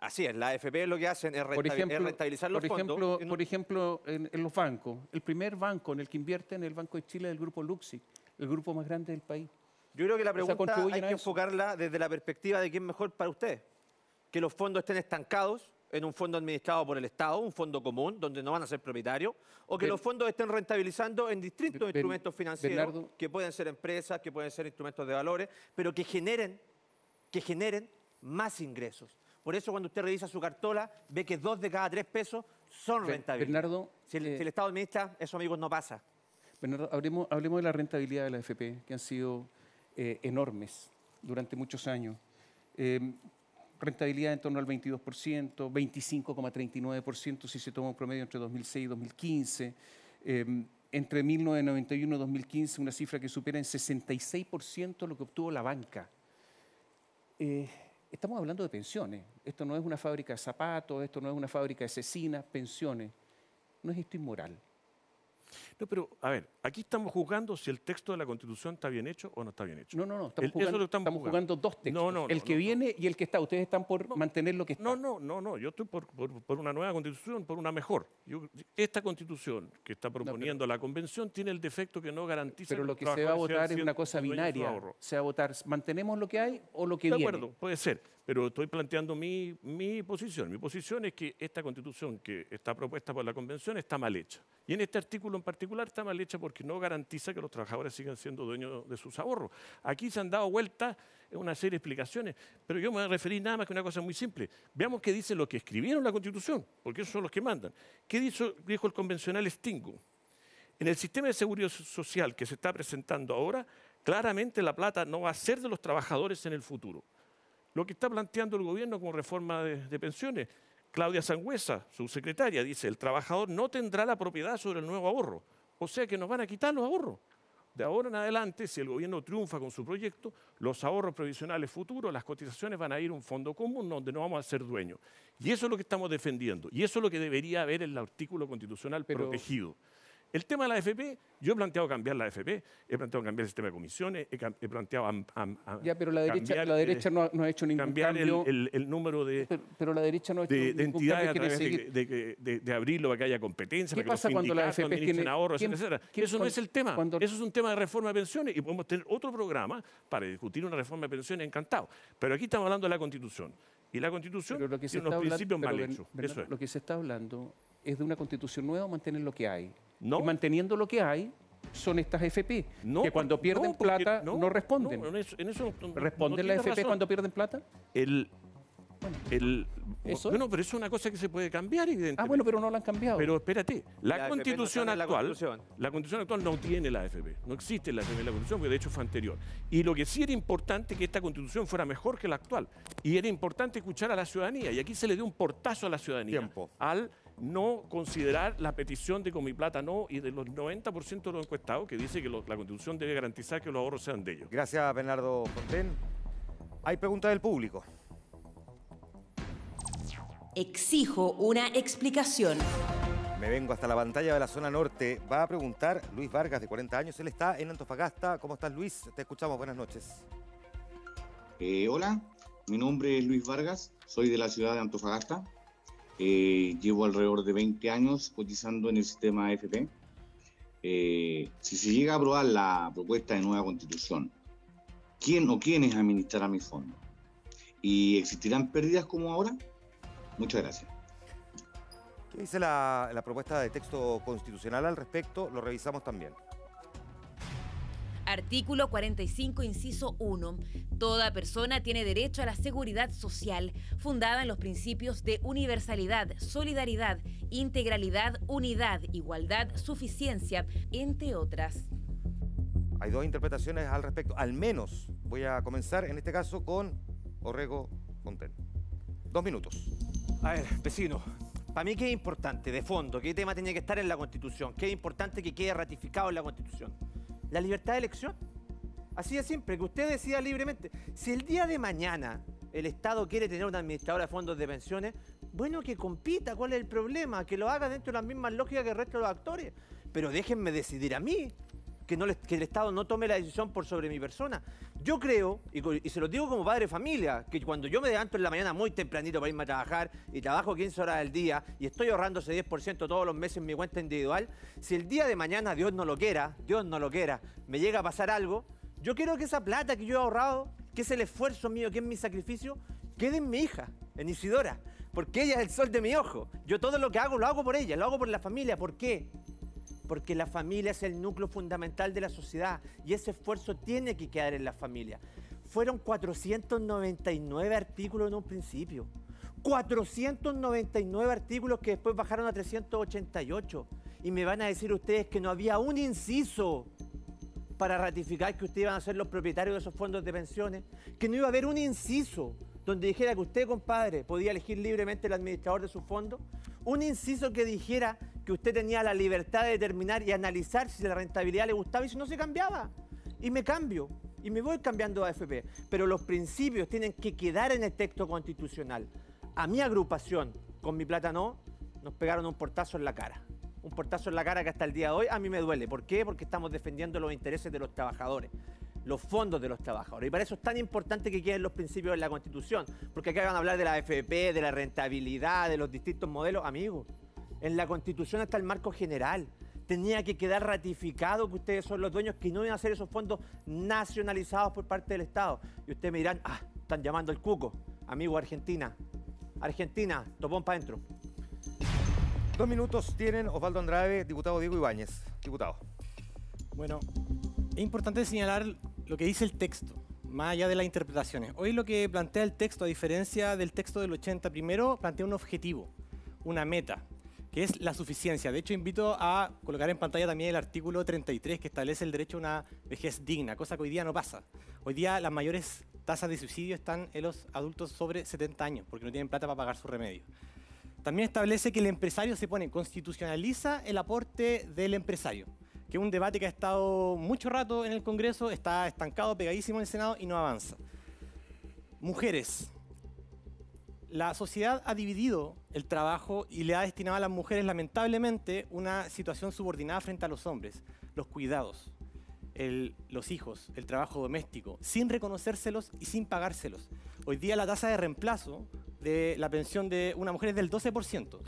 Así es, la AFP lo que hacen es, Por es rentabilizar los por fondos. ejemplo, no- por ejemplo en, en los bancos, el primer banco en el que invierte en el Banco de Chile es el grupo Luxic, el grupo más grande del país. Yo creo que la O sea, pregunta hay que eso. enfocarla desde la perspectiva de es mejor para usted. Que los fondos estén estancados en un fondo administrado por el Estado, un fondo común, donde no van a ser propietarios, o que Ber- los fondos estén rentabilizando en distintos Ber- instrumentos financieros, Bernardo. que pueden ser empresas, que pueden ser instrumentos de valores, pero que generen, que generen más ingresos. Por eso cuando usted revisa su cartola, ve que dos de cada tres pesos son Ber- rentables. Bernardo, si el, eh, si el Estado administra, eso amigos no pasa. Bernardo, hablemos, hablemos de la rentabilidad de la FP, que han sido eh, enormes durante muchos años. Eh, rentabilidad en torno al 22%, 25,39% si se toma un promedio entre 2006 y 2015. Eh, entre 1991 y 2015, una cifra que supera en 66% lo que obtuvo la banca. Eh, estamos hablando de pensiones. Esto no es una fábrica de zapatos, esto no es una fábrica de cecinas, pensiones. ¿No es esto inmoral? No, pero a ver, aquí estamos juzgando si el texto de la Constitución está bien hecho o no está bien hecho. No, no, no. Estamos, El- eso jugando, lo que estamos estamos jugando. jugando dos textos. No, no, el no, que viene y el que está. Ustedes están por mantener lo que está. No, no, no, no. Yo estoy por, por- por una nueva constitución, por una mejor. Yo- esta constitución que está proponiendo la convención tiene el defecto que no garantiza Pero lo que se va a votar es una cosa de binaria. Se va a votar, ¿mantenemos lo que hay o lo que De viene? acuerdo, puede ser, pero estoy planteando mi, posición. Mi posición es que esta constitución que está propuesta por la convención está mal hecha. Y en este artículo en particular está mal hecha porque no garantiza que los trabajadores sigan siendo dueños de sus ahorros. Aquí se han dado vueltas una serie de explicaciones, pero yo me referir nada más que a una cosa muy simple. Veamos qué dice lo que escribieron la constitución, porque esos son los que mandan. ¿Qué dijo, dijo el convencional Stingo? En el sistema de seguridad so- social que se está presentando ahora, claramente la plata no va a ser de los trabajadores en el futuro. Lo que está planteando el gobierno como reforma de, de pensiones, Claudia Sangüesa, su secretaria, dice, el trabajador no tendrá la propiedad sobre el nuevo ahorro. O sea que nos van a quitar los ahorros. De ahora en adelante, si el gobierno triunfa con su proyecto, los ahorros provisionales futuros, las cotizaciones van a ir a un fondo común donde no vamos a ser dueños. Y eso es lo que estamos defendiendo. Y eso es lo que debería haber en el artículo constitucional Pero- protegido. El tema de la AFP, yo he planteado cambiar la AFP, he planteado cambiar el sistema de comisiones, he, planteado am- am- am- Ya, pero la derecha, cambiar, la eh, derecha no, ha- no ha hecho ningún cambiar el, cambio. el- el número de, pero, pero la derecha no ha hecho de, de ningún entidades a través de, seguir- de, que- de- de abrirlo para que haya competencia, ¿Qué para que los pasa cuando la AFP tiene- ahorros, quién- etcétera. quién- Eso no es el tema. cuando- Eso es un tema de reforma de pensiones y podemos tener otro programa para discutir una reforma de pensiones encantado. Pero aquí estamos hablando de la Constitución. Y la Constitución Pero lo que se tiene unos hablando, principios mal hechos. Bernardo, Eso es. Lo que se está hablando es de una constitución nueva o mantener lo que hay. No. Y manteniendo lo que hay son estas FP, No, que cuando pierden no, porque- plata no, responden. no, en eso, en eso no- no ¿Responden las FP razón. cuando pierden plata? El, el, ¿Eso? bueno, pero eso es una cosa que se puede cambiar, evidentemente. Ah, bueno, pero no lo han cambiado. Pero espérate, la, La no constitución la actual, Constitución. la constitución actual no tiene la AFP, no existe la AFP en la constitución, porque de hecho fue anterior. Y lo que sí era importante que esta constitución fuera mejor que la actual. Y era importante escuchar a la ciudadanía. Y aquí se le dio un portazo a la ciudadanía Tiempo. al no considerar la petición de con mi plata no y de los 90% de los encuestados que dice que lo- la constitución debe garantizar que los ahorros sean de ellos. Gracias, Bernardo Fonten. Hay preguntas del público. Exijo una explicación. Me vengo hasta la pantalla de la zona norte. Va a preguntar Luis Vargas, de 40 años. Él está en Antofagasta. ¿Cómo estás, Luis? Te escuchamos. Buenas noches. Eh, hola, mi nombre es Luis Vargas. Soy de la ciudad de Antofagasta. Eh, llevo alrededor de 20 años cotizando en el sistema AFP. Eh, si se llega a aprobar la propuesta de nueva constitución, ¿quién o quiénes administrarán mis fondos? ¿Y existirán pérdidas como ahora? Muchas gracias. ¿Qué dice la, la propuesta de texto constitucional al respecto? Lo revisamos también. Artículo 45, inciso 1. Toda persona tiene derecho a la seguridad social, fundada en los principios de universalidad, solidaridad, integralidad, unidad, igualdad, suficiencia, entre otras. Hay dos interpretaciones al respecto. Al menos voy a comenzar en este caso con Orrego Fonten. Dos minutos. A ver, vecino, para mí qué es importante, de fondo, qué tema tenía que estar en la Constitución, qué es importante que quede ratificado en la Constitución. La libertad de elección. Así de simple, que usted decida libremente. Si el día de mañana el Estado quiere tener una administradora de fondos de pensiones, bueno, que compita, ¿cuál es el problema? Que lo haga dentro de las mismas lógicas que el resto de los actores. Pero déjenme decidir a mí, que, no les- que el Estado no tome la decisión por sobre mi persona. Yo creo, y, y se lo digo como padre de familia, que cuando yo me levanto en la mañana muy tempranito para irme a trabajar y trabajo 15 horas al día y estoy ahorrando ese 10% todos los meses en mi cuenta individual, si el día de mañana, Dios no lo quiera, Dios no lo quiera, me llega a pasar algo, yo quiero que esa plata que yo he ahorrado, que es el esfuerzo mío, que es mi sacrificio, quede en mi hija, en Isidora. Porque ella es el sol de mi ojo. Yo todo lo que hago lo hago por ella, lo hago por la familia. ¿Por qué? Porque la familia es el núcleo fundamental de la sociedad y ese esfuerzo tiene que quedar en la familia. Fueron 499 artículos en un principio. 499 artículos que después bajaron a 388. Y me van a decir ustedes que no había un inciso para ratificar que ustedes iban a ser los propietarios de esos fondos de pensiones, que no iba a haber un inciso donde dijera que usted, compadre, podía elegir libremente el administrador de su fondo, un inciso que dijera que usted tenía la libertad de determinar y analizar si la rentabilidad le gustaba y si no se cambiaba. Y me cambio, y me voy cambiando a AFP. Pero los principios tienen que quedar en el texto constitucional. A mi agrupación, con mi plata no, nos pegaron un portazo en la cara un portazo en la cara que hasta el día de hoy a mí me duele. ¿Por qué? Porque estamos defendiendo los intereses de los trabajadores, los fondos de los trabajadores. Y para eso es tan importante que queden los principios en la Constitución. Porque acá van a hablar de la AFP, de la rentabilidad, de los distintos modelos. Amigos, en la Constitución está el marco general. Tenía que quedar ratificado que ustedes son los dueños, que no iban a ser esos fondos nacionalizados por parte del Estado. Y ustedes me dirán, ah, están llamando el cuco. Amigo, Argentina. Argentina, topón para adentro. Dos minutos tienen Osvaldo Andrade, diputado Diego Ibáñez. Diputado. Bueno, es importante señalar lo que dice el texto, más allá de las interpretaciones. Hoy lo que plantea el texto, a diferencia del texto del 80, primero plantea un objetivo, una meta, es la suficiencia. De hecho, invito a colocar en pantalla también el artículo 33 que establece el derecho a una vejez digna, cosa que hoy día no pasa. Hoy día las mayores tasas de suicidio están en los adultos sobre 70 años, porque no tienen plata para pagar su remedio. También establece que el empresario se pone, constitucionaliza el aporte del empresario, que es un debate que ha estado mucho rato en el Congreso, está estancado, pegadísimo en el Senado y no avanza. Mujeres. La sociedad ha dividido el trabajo y le ha destinado a las mujeres, lamentablemente, una situación subordinada frente a los hombres. Los cuidados, los hijos, el trabajo doméstico, sin reconocérselos y sin pagárselos. Hoy día la tasa de reemplazo de la pensión de una mujer es del 12%.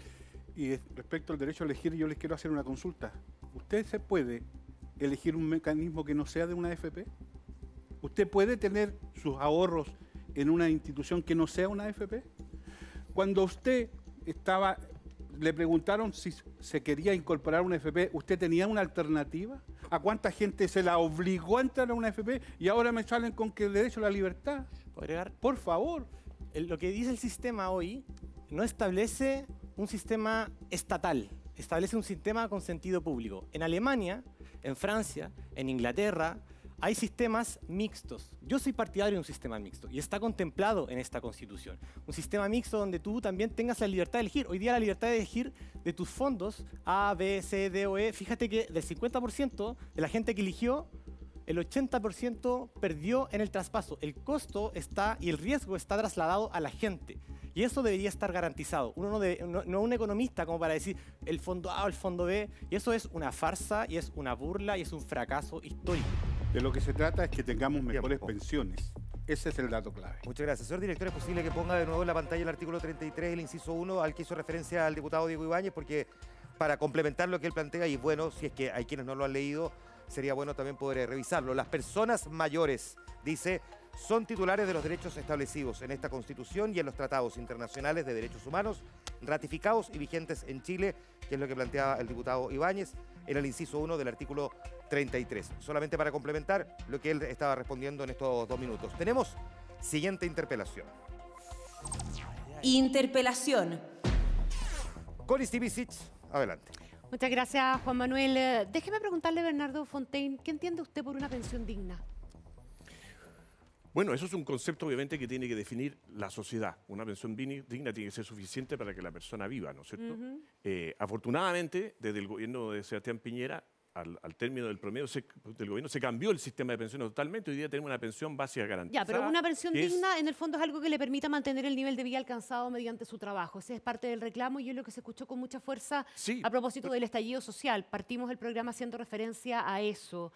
Y es- respecto al derecho a elegir, yo les quiero hacer una consulta. ¿Usted se puede elegir un mecanismo que no sea de una AFP? ¿Usted puede tener sus ahorros en una institución que no sea una AFP? Cuando usted estaba, le preguntaron si se quería incorporar a una AFP, ¿usted tenía una alternativa? ¿A cuánta gente se la obligó a entrar a una AFP y ahora me salen con que el derecho a la libertad? Por favor. Lo que dice el sistema hoy no establece un sistema estatal, establece un sistema con sentido público. En Alemania, en Francia, en Inglaterra, hay sistemas mixtos. Yo soy partidario de un sistema mixto y está contemplado en esta constitución. Un sistema mixto donde tú también tengas la libertad de elegir. Hoy día la libertad de elegir de tus fondos A, B, C, D o E. Fíjate que del 50% de la gente que eligió, el 80% perdió en el traspaso. El costo está y el riesgo está trasladado a la gente. Y eso debería estar garantizado. Uno no, debe- no, no un economista como para decir el fondo A o el fondo B. Y eso es una farsa y es una burla y es un fracaso histórico. De lo que se trata es que tengamos mejores pensiones. Ese es el dato clave. Muchas gracias. Señor director, ¿es posible que ponga de nuevo en la pantalla el artículo 33, el inciso 1, al que hizo referencia al diputado Diego Ibáñez? Porque para complementar lo que él plantea, y bueno, si es que hay quienes no lo han leído, sería bueno también poder revisarlo. Las personas mayores, dice, son titulares de los derechos establecidos en esta Constitución y en los tratados internacionales de derechos humanos ratificados y vigentes en Chile, que es lo que plantea el diputado Ibáñez en el inciso 1 del artículo 33. Solamente para complementar lo que él estaba respondiendo en estos dos minutos. Tenemos siguiente interpelación. Interpelación. Coris adelante. Muchas gracias, Juan Manuel. Eh, Déjeme preguntarle, Bernardo Fontaine, ¿qué entiende usted por una pensión digna? Bueno, eso es un concepto obviamente que tiene que definir la sociedad. Una pensión digna tiene que ser suficiente para que la persona viva, ¿no es cierto? Eh, afortunadamente, desde el gobierno de Sebastián Piñera, al, al término del promedio se- del gobierno, se cambió el sistema de pensiones totalmente. Hoy día tenemos una pensión básica garantizada. Ya, pero una pensión es- digna en el fondo es algo que le permita mantener el nivel de vida alcanzado mediante su trabajo. Ese es parte del reclamo y es lo que se escuchó con mucha fuerza Sí, a propósito del estallido social. Partimos el programa haciendo referencia a eso.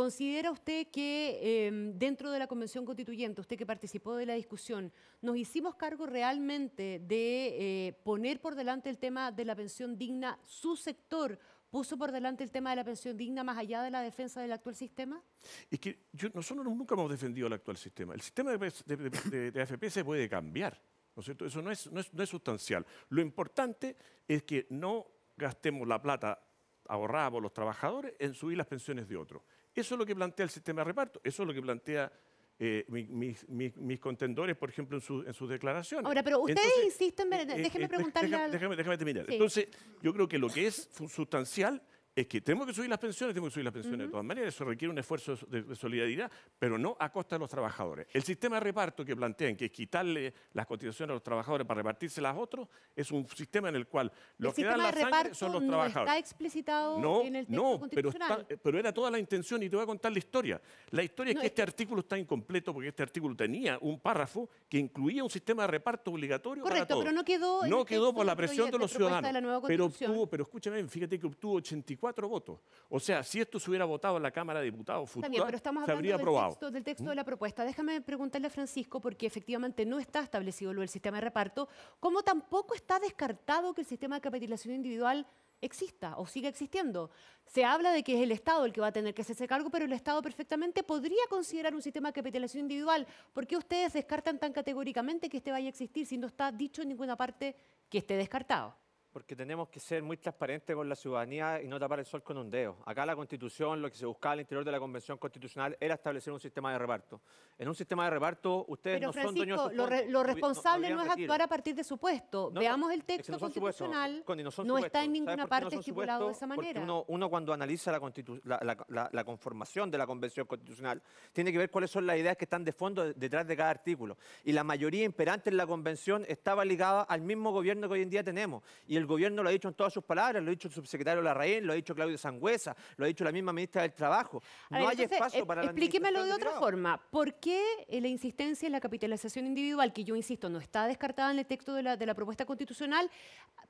¿Considera usted que eh, dentro de la Convención Constituyente, usted que participó de la discusión, nos hicimos cargo realmente de eh, poner por delante el tema de la pensión digna? ¿Su sector puso por delante el tema de la pensión digna más allá de la defensa del actual sistema? Es que yo- nosotros nunca hemos defendido el actual sistema. El sistema de- de AFP se puede cambiar, ¿no es cierto? Eso no es, no, es, no es sustancial. Lo importante es que no gastemos la plata ahorrada por los trabajadores en subir las pensiones de otros. Eso es lo que plantea el sistema de reparto, eso es lo que plantea eh, mi- mis, mis- mis contendores, por ejemplo, en, su- en sus declaraciones. Ahora, pero ustedes Entonces, insisten, eh, déjeme eh, preguntarle déjame, déjame- déjame terminar. Sí. Entonces, yo creo que lo que es sustancial es que tenemos que subir las pensiones, tenemos que subir las pensiones de todas maneras, eso requiere un esfuerzo de, de solidaridad, pero no a costa de los trabajadores. El sistema de reparto que plantean, que es quitarle las cotizaciones a los trabajadores para repartírselas a otros, es un sistema en el cual los el que dan la sangre son los no trabajadores. está explicitado No, en el texto no, pero, constitucional. está- pero era toda la intención y te voy a contar la historia. La historia No, es que es este artículo está incompleto porque este artículo tenía un párrafo que incluía un sistema de reparto obligatorio para Correcto, todos. pero no quedó No quedó por la presión de los ciudadanos. de pero obtuvo, pero escúchame, fíjate que obtuvo 84 votos. O sea, si esto se hubiera votado en la Cámara de Diputados futura, bien, pero estamos se hablando habría del aprobado. texto, del texto de la propuesta. Déjame preguntarle a Francisco, porque efectivamente no está establecido lo del sistema de reparto, como tampoco está descartado que el sistema de capitalización individual exista o siga existiendo. Se habla de que es el Estado el que va a tener que hacerse cargo, pero el Estado perfectamente podría considerar un sistema de capitalización individual. ¿Por qué ustedes descartan tan categóricamente que este vaya a existir si no está dicho en ninguna parte que esté descartado? Porque tenemos que ser muy transparentes con la ciudadanía y no tapar el sol con un dedo. Acá la Constitución, lo que se buscaba al interior de la Convención Constitucional era establecer un sistema de reparto. En un sistema de reparto, ustedes Pero no son dueños Francisco, de lo, re- lo no- no- no responsable no, es retiro. actuar a partir de supuesto. No, Veamos el es que texto no son supuestos, constitucional. Connie, no está en ¿Sabes ninguna parte estipulado de esa manera. uno, uno cuando analiza la, la- la- la- conformación de la Convención Constitucional tiene que ver cuáles son las ideas que están de fondo de- detrás de cada artículo. Y la mayoría imperante en la Convención estaba ligada al mismo gobierno que hoy en día tenemos. Y el gobierno lo ha dicho en todas sus palabras, lo ha dicho el subsecretario Larraín, lo ha dicho Claudio Sangüesa, lo ha dicho la misma ministra del Trabajo. A No ver, hay entonces, espacio eh, para la Explíquemelo de otra forma. ¿Por qué eh, la insistencia en la capitalización individual, que yo insisto, no está descartada en el texto de la, de la propuesta constitucional,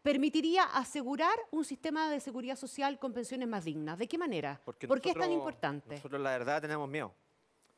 permitiría asegurar un sistema de seguridad social con pensiones más dignas? ¿De qué manera? Porque ¿Por qué es tan importante? Nosotros la verdad tenemos miedo.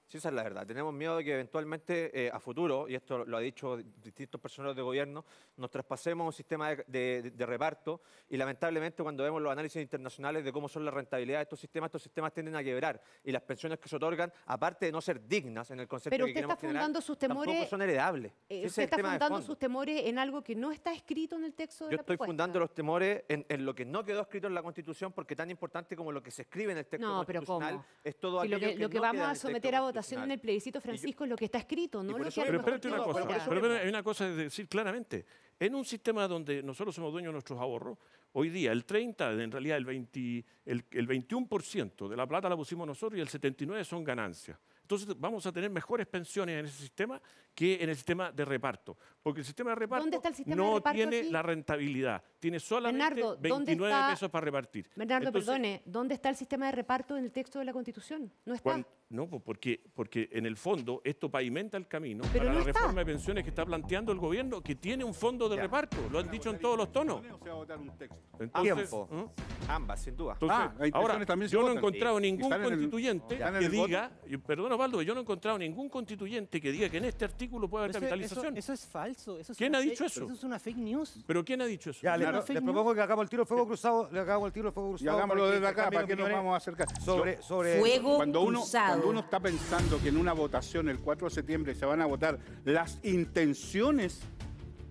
Sí, esa es la verdad. Tenemos miedo de que eventualmente eh, a futuro, y esto lo ha dicho distintos personeros de gobierno, nos traspasemos un sistema de, de- de reparto y lamentablemente cuando vemos los análisis internacionales de cómo son las rentabilidades de estos sistemas, estos sistemas tienden a quebrar y las pensiones que se otorgan, aparte de no ser dignas en el concepto Pero que usted está fundando generar, sus temores. tampoco son heredables. eh, Sí, usted está fundando sus temores en algo que no está escrito en el texto de Yo la estoy propuesta. fundando los temores en, en lo que no quedó escrito en la Constitución, porque tan importante como lo que se escribe en el texto No, pero constitucional ¿cómo? es todo Si lo aquello que, lo que no vamos a someter a votación en constitucional. el plebiscito, Francisco, es lo que está escrito, no por lo eso que a Pero espérate una cosa, pero espérate, hay una cosa de decir claramente. En un sistema donde nosotros somos dueños de nuestros ahorros, hoy día el 30, en realidad el, 20, el, el 21% de la plata la pusimos nosotros y el 79% son ganancias. entonces vamos a tener mejores pensiones en ese sistema que en el sistema de reparto. Porque el sistema de reparto ¿Dónde está el sistema de no reparto tiene aquí? la rentabilidad, tiene solamente Bernardo, ¿dónde 29 está- pesos para repartir. Bernardo, Entonces, perdone, ¿dónde está el sistema de reparto en el texto de la Constitución? No está. no, pues porque, porque en el fondo esto pavimenta el camino Pero para no la está. reforma de pensiones que está planteando el gobierno, que tiene un fondo de reparto, lo han dicho en todos los tonos. Se va a votar un texto. Entonces, Tiempo. ¿eh? Ambas, sin duda. Entonces, Ah, hay ahora, también se yo no he encontrado ningún el- constituyente que diga, perdón Osvaldo, yo no he encontrado ningún constituyente que diga que en este artículo puede haber Eso, capitalización. eso- eso es falso. Eso es ¿Quién ha fake- dicho eso? Eso es una fake news. ¿Pero quién ha dicho eso? Ya, le, le propongo que hagamos el tiro de fuego cruzado, le hagamos el tiro de fuego Y cruzado. hagámoslo para que desde acá, ¿para qué nos opiniones vamos a acercar? Sobre, sobre Fuego cuando uno, cruzado. cuando uno está pensando que en una votación el 4 de septiembre se van a votar las intenciones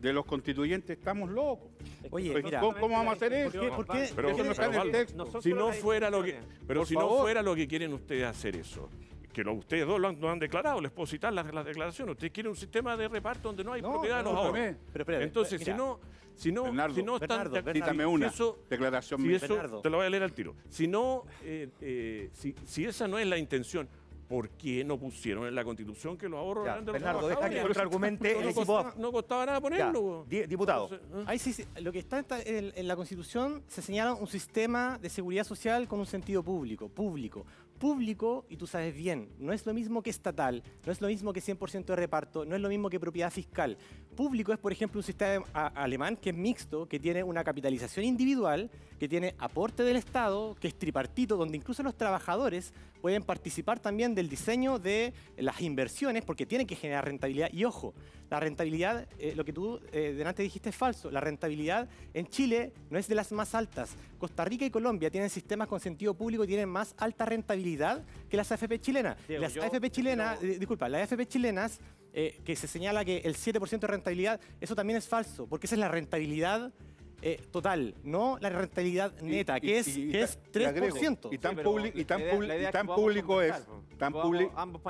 de los constituyentes, estamos locos. Oye, Pues, mira, ¿cómo, cómo vamos a hacer eso? ¿por qué- por qué- Pero, Eso no está en el texto. si no fuera lo que, pero Por si no favor. fuera lo que quieren ustedes hacer eso, que lo, ustedes dos lo han, lo han declarado, les puedo citar las, las declaraciones. Ustedes quieren un sistema de reparto donde no hay No, propiedad de no, los ahorros. pero- pero Entonces, mira. si no, si no, Bernardo, si no están, Bernardo, de- Bernardo. Cítame si una eso- declaración si mía. eso, Bernardo. te lo voy a leer al tiro. Si no, eh, eh, si, si esa no es la intención, ¿por qué no pusieron en la Constitución que los ahorros Ya, eran de los Bernardo, deja que trabajadores? el otro argumente No el costaba-. No costaba nada ponerlo. di- diputado. Entonces, ¿eh? Ahí sí, sí, lo que está en, en la Constitución se señala un sistema de seguridad social con un sentido público, público. Público, y tú sabes bien, no es lo mismo que estatal, no es lo mismo que 100% de reparto, no es lo mismo que propiedad fiscal. Público es, por ejemplo, un sistema alemán que es mixto, que tiene una capitalización individual, que tiene aporte del Estado, que es tripartito, donde incluso los trabajadores pueden participar también del diseño de las inversiones, porque tienen que generar rentabilidad. Y ojo, la rentabilidad, eh, lo que tú eh, delante dijiste es falso. La rentabilidad en Chile no es de las más altas. Costa Rica y Colombia tienen sistemas con sentido público y tienen más alta rentabilidad que las AFP chilenas. Diego, las yo AFP chilenas, eh, disculpa, las AFP chilenas, que se señala que el 7% de rentabilidad, eso también es falso, porque esa es la rentabilidad eh, total, no la rentabilidad neta, que es, que es y agrego, 3%. Y tan, y y público es. Tan,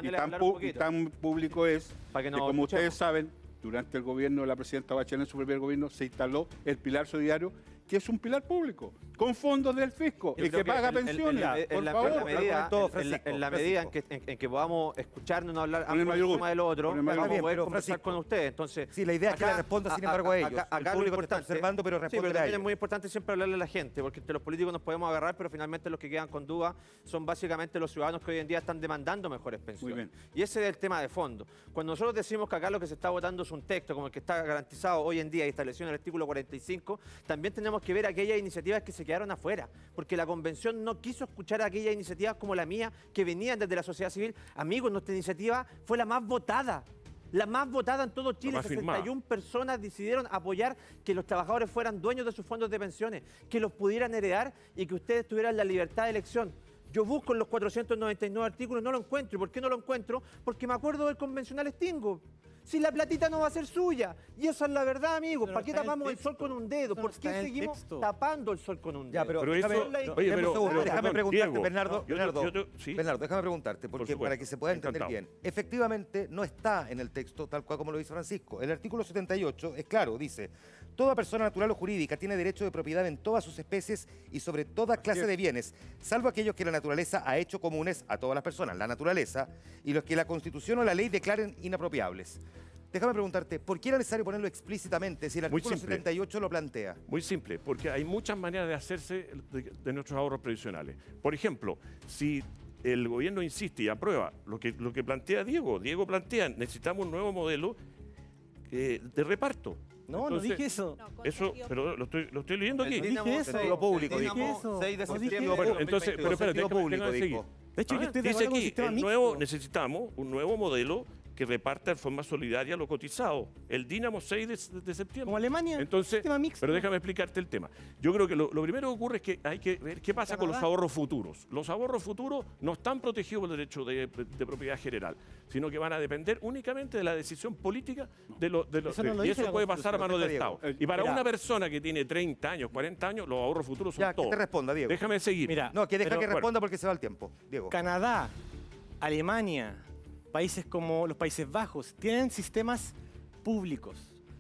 y tan, pu- y público es Para que como escuchemos. ustedes saben, durante el gobierno de la presidenta Bachelet, en su primer gobierno, se instaló el pilar solidario, que es un pilar público, con fondos del fisco, el que paga en- en- en pensiones, en por la- favor. en la medida, en- en la- Francisco, en la medida en Francisco. que, en, en que podamos escucharnos, no hablar Con el ambos mayor uno gusto. del otro, el vamos a poder Pero, conversar Francisco, con ustedes. Entonces, Sí, la idea es que le responda, sin a- embargo, a ellos. acá- El acá lo público está importante- observando, pero Sí, a también ellos. es muy importante siempre hablarle a la gente, porque entre los políticos nos podemos agarrar, pero finalmente los que quedan con duda son básicamente los ciudadanos que hoy en día están demandando mejores pensiones. bien. Y ese es el tema de fondo. Cuando nosotros decimos que acá lo que se está votando es un texto como el que está garantizado hoy en día y establecido en el artículo 45, también tenemos que ver aquellas iniciativas que se quedaron afuera, porque la convención no quiso escuchar aquellas iniciativas como la mía que venían desde la sociedad civil. Amigos, nuestra iniciativa fue la más votada. La más votada en todo Chile, más firmada. 61 personas decidieron apoyar que los trabajadores fueran dueños de sus fondos de pensiones, que los pudieran heredar y que ustedes tuvieran la libertad de elección. Yo busco en los 499 artículos, no lo encuentro. ¿Y por qué no lo encuentro? Porque me acuerdo del convencional Stingo. Si la platita no va a ser suya. Y esa es la verdad, amigos. ¿Para qué el tapamos el sol con un dedo? ¿Por qué el seguimos texto. tapando el sol con un dedo? Ya, pero, Pero déjame, eso- no, oye, pero- déjame perdón, preguntarte, Diego, Bernardo, yo- yo- Bernardo, yo te- sí. Bernardo, déjame preguntarte, porque para que se pueda entender encantado. bien. Efectivamente, no está en el texto tal cual como lo dice Francisco. El artículo 78 es claro, dice, toda persona natural o jurídica tiene derecho de propiedad en todas sus especies y sobre toda clase de bienes, salvo aquellos que la naturaleza ha hecho comunes a todas las personas, la naturaleza, y los que la Constitución o la ley declaren inapropiables. Déjame preguntarte, ¿por qué era necesario ponerlo explícitamente si el Muy artículo simple. 78 lo plantea? Muy simple, porque hay muchas maneras de hacerse de, de nuestros ahorros previsionales. Por ejemplo, si el gobierno insiste y aprueba lo que, lo que plantea Diego, Diego plantea, necesitamos un nuevo modelo eh, de reparto. No, no dije eso. Eso, pero lo estoy, lo estoy leyendo aquí. Dije eso. Lo público, el dijo. Dinamo, eso. 6 de No dije septiembre eso. Bueno, entonces, pero 2022. espérate, público, déjame seguir. dijo. De hecho, yo estoy de dice aquí, el nuevo, necesitamos un nuevo modelo que reparta de forma solidaria lo cotizado. El Dinamo 6 de, de septiembre. Como Alemania, Entonces, sistema mixto. pero déjame explicarte el tema. Yo creo que lo, lo primero que ocurre es que hay que ver qué pasa con los ahorros futuros. Los ahorros futuros no están protegidos por el derecho de, de propiedad general, sino que van a depender únicamente de la decisión política de los... De los Eso no lo y eso puede pasar a manos del. Estado. Y para Mira. una persona que tiene 30 años, 40 años, los ahorros futuros son Ya, que todos. te responda, Diego. Déjame seguir. Mira, No, que deja pero- que bueno. responda porque se va el tiempo, Diego. Canadá, Alemania, países como los Países Bajos, tienen sistemas públicos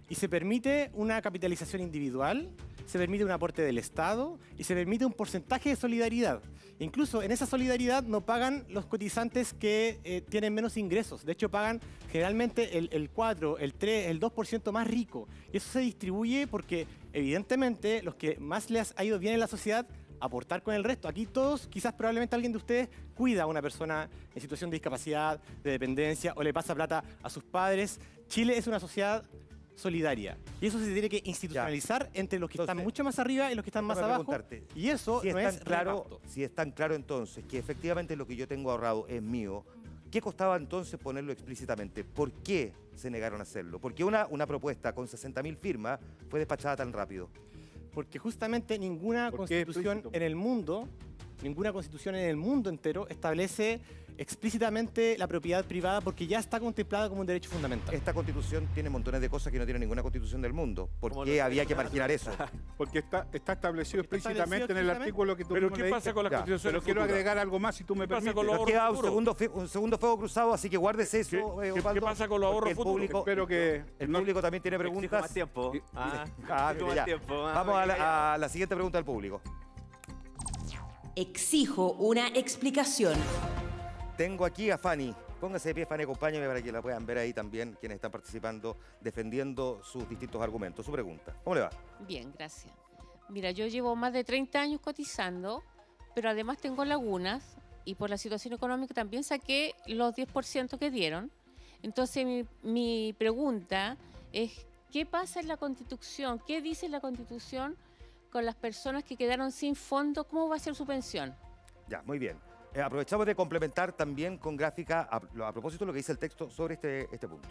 y se permite una capitalización individual, se permite un aporte del Estado y se permite un porcentaje de solidaridad. Incluso en esa solidaridad no pagan los cotizantes que eh, tienen menos ingresos. De hecho, pagan generalmente el, el 4, el 3, el 2% más rico. Y eso se distribuye porque, evidentemente, los que más les ha ido bien en la sociedad aportar con el resto. Aquí todos, quizás probablemente alguien de ustedes cuida a una persona en situación de discapacidad, de dependencia o le pasa plata a sus padres. Chile es una sociedad solidaria. Y eso se tiene que institucionalizar entre los que están mucho más arriba y los que están más abajo. Y eso si no es es tan claro, reparto. si es tan claro entonces que efectivamente lo que yo tengo ahorrado es mío, ¿qué costaba entonces ponerlo explícitamente? ¿Por qué se negaron a hacerlo? ¿Por qué una, una propuesta con 60.000 firmas fue despachada tan rápido? Porque justamente ninguna ¿Por qué constitución en el mundo, ninguna constitución en el mundo entero establece explícitamente la propiedad privada porque ya está contemplada como un derecho fundamental. Esta constitución tiene montones de cosas que no tiene ninguna constitución del mundo. ¿Por qué había que marginar eso? Porque está, está establecido Porque está explícitamente en el artículo que tú Pero ¿qué pasa con las Ya, constituciones Pero quiero agregar algo más si tú me ¿Qué pasa permites. con los ahorros Queda un segundo, un segundo fuego cruzado, así que guárdese eso, eh, qué- Osvaldo, qué pasa con los ahorros el público, Espero que el público también tiene preguntas. más tiempo. Ah, Ah, más tiempo. Ah, Vamos a venga, ya. la, a la siguiente pregunta del público. Exijo una explicación. Tengo aquí a Fanny. Póngase de pie, Fanny, acompáñame para que la puedan ver ahí también quienes están participando, defendiendo sus distintos argumentos. Su pregunta. ¿Cómo le va? Bien, gracias. Mira, yo llevo más de 30 años cotizando, pero además tengo lagunas y por la situación económica también saqué los 10% que dieron. Entonces mi, mi pregunta es, ¿qué pasa en la Constitución? ¿Qué dice la Constitución con las personas que quedaron sin fondo? ¿Cómo va a ser su pensión? Ya, muy bien. Eh, aprovechamos de complementar también con gráfica a, a propósito de lo que dice el texto sobre este, este punto.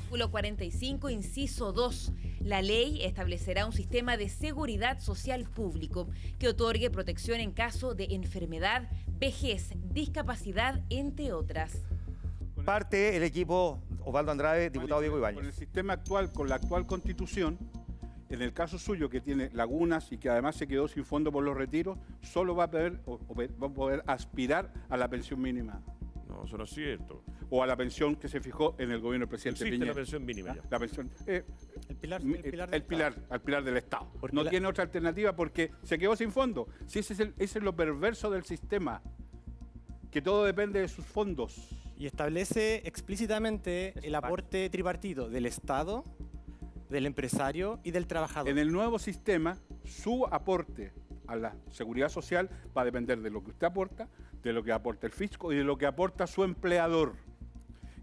Artículo 45, inciso 2. La ley establecerá un sistema de seguridad social público que otorgue protección en caso de enfermedad, vejez, discapacidad, entre otras. Parte el equipo Osvaldo Andrade, diputado Diego Con Ibáñez. el sistema actual, con la actual constitución, en el caso suyo que tiene lagunas y que además se quedó sin fondo por los retiros, solo va a poder, o- va a poder aspirar a la pensión mínima. No, eso no es cierto. O a la pensión que se fijó en el gobierno del presidente Existe Piñera. la pensión mínima ya. La pensión, eh, el pilar, mi- el pilar, al pilar del Estado. no la- tiene otra alternativa porque se quedó sin fondo. Si ese es, el- ese es lo perverso del sistema, que todo depende de sus fondos. Y establece explícitamente el aporte tripartito del Estado, del empresario y del trabajador. En el nuevo sistema, su aporte a la seguridad social va a depender de lo que usted aporta, de lo que aporta el fisco y de lo que aporta su empleador.